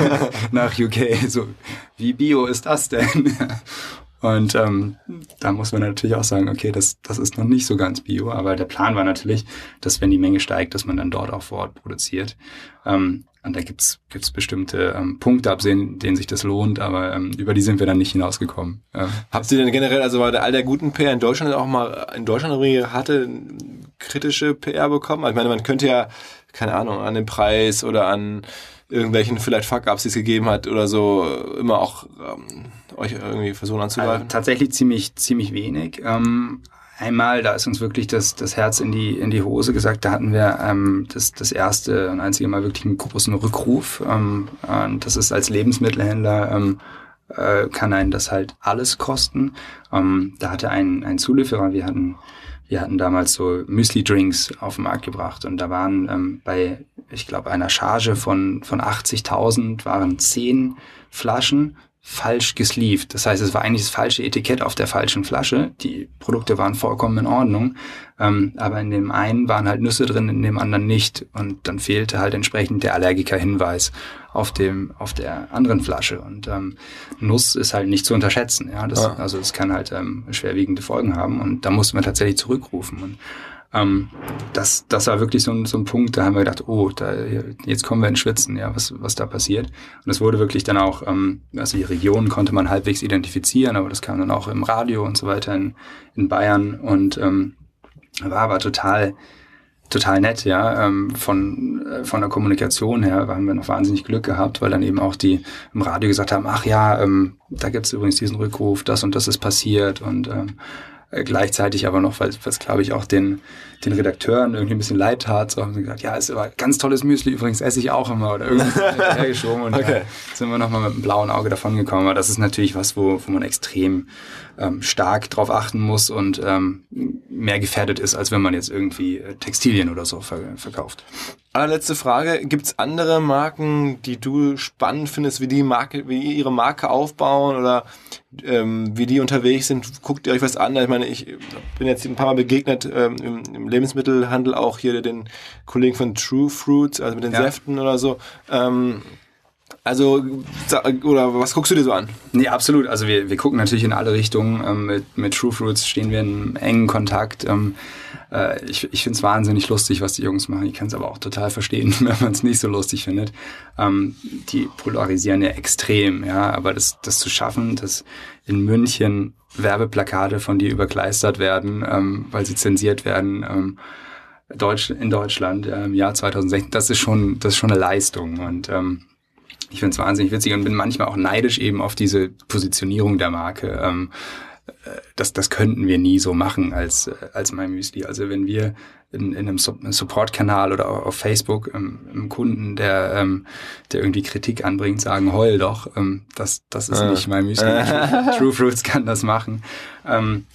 nach UK. So, wie bio ist das denn? Und ähm, da muss man natürlich auch sagen, okay, das, das ist noch nicht so ganz bio, aber der Plan war natürlich, dass wenn die Menge steigt, dass man dann dort auch vor Ort produziert. Ähm, und da gibt's gibt's bestimmte ähm, Punkte, absehen, denen sich das lohnt, aber ähm, über die sind wir dann nicht hinausgekommen. Ähm, Habt ihr denn generell, also der all der guten PR in Deutschland auch mal in Deutschland hatte kritische PR bekommen? Also ich meine, man könnte ja, keine Ahnung, an den Preis oder an irgendwelchen vielleicht Fuck-Ups, die es gegeben hat oder so, immer auch ähm, euch irgendwie versuchen anzugreifen? Also, tatsächlich ziemlich, ziemlich wenig. Ähm, einmal, da ist uns wirklich das, das Herz in die, in die Hose gesagt. Da hatten wir ähm, das, das erste und einzige Mal wirklich einen großen Rückruf. Ähm, und das ist als Lebensmittelhändler ähm, äh, kann einen das halt alles kosten. Ähm, da hatte ein, ein Zulieferer, wir hatten wir hatten damals so Müsli-Drinks auf den Markt gebracht und da waren ähm, bei, ich glaube, einer Charge von, von 80.000 waren zehn Flaschen falsch gesleeved. Das heißt, es war eigentlich das falsche Etikett auf der falschen Flasche. Die Produkte waren vollkommen in Ordnung. Ähm, aber in dem einen waren halt Nüsse drin, in dem anderen nicht. Und dann fehlte halt entsprechend der Allergiker-Hinweis auf dem, auf der anderen Flasche. Und ähm, Nuss ist halt nicht zu unterschätzen. Ja, das, ja. also es kann halt ähm, schwerwiegende Folgen haben. Und da mussten wir tatsächlich zurückrufen. Und ähm, das, das war wirklich so ein, so ein Punkt, da haben wir gedacht, oh, da, jetzt kommen wir ins Schwitzen, ja, was, was da passiert. Und es wurde wirklich dann auch, ähm, also die Region konnte man halbwegs identifizieren, aber das kam dann auch im Radio und so weiter in, in Bayern und ähm, war aber total, total nett, ja. Ähm, von, äh, von der Kommunikation her haben wir noch wahnsinnig Glück gehabt, weil dann eben auch die im Radio gesagt haben, ach ja, ähm, da gibt's übrigens diesen Rückruf, das und das ist passiert und ähm, äh, gleichzeitig aber noch, weil es, glaube ich, auch den, den Redakteuren irgendwie ein bisschen leid tat, so haben sie gesagt, ja, ist aber ganz tolles Müsli, übrigens esse ich auch immer oder irgendwas hergeschoben und okay. da sind wir nochmal mit einem blauen Auge davon gekommen. Aber das ist natürlich was, wo, wo man extrem ähm, stark drauf achten muss und ähm, mehr gefährdet ist, als wenn man jetzt irgendwie äh, Textilien oder so ver verkauft. Allerletzte Frage. Gibt es andere Marken, die du spannend findest, wie die Marke, wie ihre Marke aufbauen oder ähm, wie die unterwegs sind? Guckt ihr euch was an? Ich meine, ich bin jetzt ein paar Mal begegnet ähm, im, im, Lebensmittelhandel auch hier den Kollegen von True Fruits, also mit den ja. Säften oder so. Ähm, Also, oder was guckst du dir so an? Nee, absolut. Also wir, wir gucken natürlich in alle Richtungen. Ähm, mit, mit True Fruits stehen wir in engen Kontakt. Ähm, äh, ich ich finde es wahnsinnig lustig, was die Jungs machen. Ich kann es aber auch total verstehen, wenn man es nicht so lustig findet. Ähm, die polarisieren ja extrem, ja. Aber das, das zu schaffen, dass in München Werbeplakate von dir überkleistert werden, weil sie zensiert werden, Deutsch, in Deutschland äh, im Jahr 2016, das ist schon, das ist schon eine Leistung. Und ähm, ich finde es wahnsinnig witzig und bin manchmal auch neidisch eben auf diese Positionierung der Marke. Ähm, äh, das, das könnten wir nie so machen als, als MyMüsli. Also wenn wir in, in einem Support-Kanal oder auf Facebook ähm, einem Kunden, der, ähm, der irgendwie Kritik anbringt, sagen, heul doch, ähm, das, das ist äh. nicht MyMüsli. True, True Fruits kann das machen. Ähm,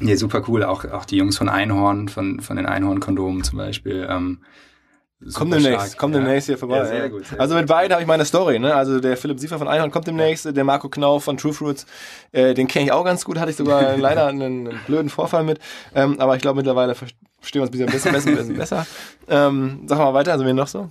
Nee, super cool. Auch, auch die Jungs von Einhorn, von, von den Einhorn-Kondomen zum Beispiel. Ähm, Kommt demnächst, kommt demnächst hier vorbei. Ja, sehr gut, sehr also mit beiden habe ich meine Story. Ne? Also der Philipp Siefer von Einhorn kommt demnächst, der Marco Knauf von True Fruits, äh, den kenne ich auch ganz gut, hatte ich sogar leider einen, einen, blöden Vorfall mit. Ähm, aber ich glaube mittlerweile verstehen wir uns ein bisschen, bisschen, bisschen besser. Ähm, sag mal weiter, also wen noch so?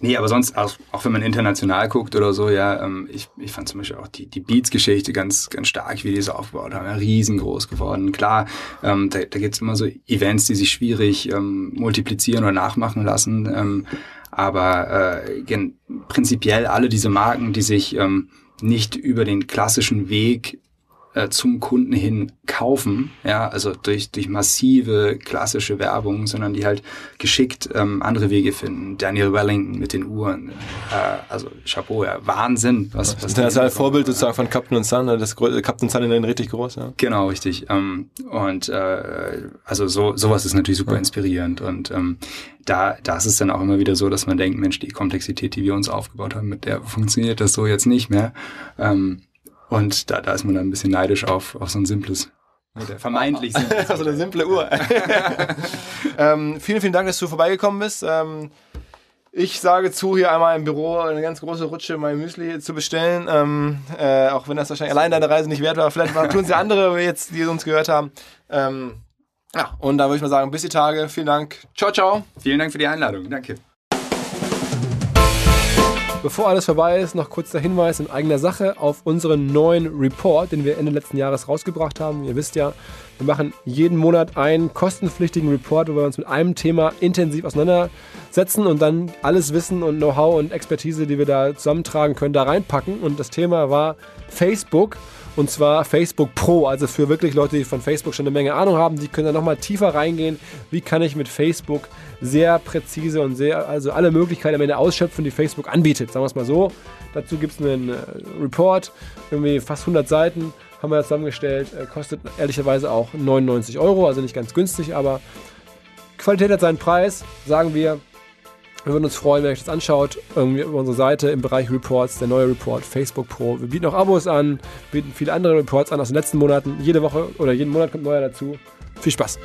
Nee, aber sonst, auch, auch wenn man international guckt oder so, ja, ähm, ich, ich fand zum Beispiel auch die, die Beats-Geschichte ganz, ganz stark, wie die es aufgebaut haben, ja, riesengroß geworden. Klar, ähm, da, da gibt immer so Events, die sich schwierig ähm, multiplizieren oder nachmachen lassen, ähm, aber äh, gen, prinzipiell alle diese Marken, die sich ähm, nicht über den klassischen Weg äh, zum Kunden hin kaufen, ja, also durch, durch massive klassische Werbung, sondern die halt geschickt ähm, andere Wege finden. Daniel Wellington mit den Uhren, äh, also Chapeau, ja, Wahnsinn. Was, was das ist halt Vorbild sozusagen von Captain und Sun, ne, das Captain Sun in den richtig groß, ja. Genau, richtig. Ähm, und äh, also so sowas ist natürlich super ja. inspirierend und ähm, da, da ist es dann auch immer wieder so, dass man denkt, Mensch, die Komplexität, die wir uns aufgebaut haben, mit der funktioniert das so jetzt nicht mehr. Ähm, und da, da ist man dann ein bisschen neidisch auf, auf so ein simples oder vermeintlich simples. so eine simple Uhr. ähm, vielen, vielen Dank, dass du vorbeigekommen bist. Ähm, ich sage zu, hier einmal im Büro eine ganz große Rutsche mein Müsli zu bestellen. Ähm, äh, auch wenn das wahrscheinlich allein deine Reise nicht wert war. Vielleicht tun es ja andere jetzt, die uns gehört haben. Ähm, ja, und da würde ich mal sagen, bis die Tage. Vielen Dank. Ciao, ciao. Vielen Dank für die Einladung. Danke. Bevor alles vorbei ist, noch kurz der Hinweis in eigener Sache auf unseren neuen Report, den wir Ende letzten Jahres rausgebracht haben. Ihr wisst ja, wir machen jeden Monat einen kostenpflichtigen Report, wo wir uns mit einem Thema intensiv auseinandersetzen und dann alles Wissen und Know-how und Expertise, die wir da zusammentragen können, da reinpacken. Und das Thema war Facebook. Und zwar Facebook Pro, also für wirklich Leute, die von Facebook schon eine Menge Ahnung haben, die können da nochmal tiefer reingehen. Wie kann ich mit Facebook sehr präzise und sehr, also alle Möglichkeiten am Ende ausschöpfen, die Facebook anbietet. Sagen wir es mal so. Dazu gibt es einen äh, Report, irgendwie fast 100 Seiten, haben wir zusammengestellt. Äh, kostet ehrlicherweise auch 99 Euro, also nicht ganz günstig, aber Qualität hat seinen Preis, sagen wir. Wir würden uns freuen, wenn ihr euch das anschaut. Irgendwie über unsere Seite im Bereich Reports, der neue Report, Facebook Pro. Wir bieten auch Abos an, bieten viele andere Reports an aus den letzten Monaten. Jede Woche oder jeden Monat kommt neuer dazu. Viel Spaß!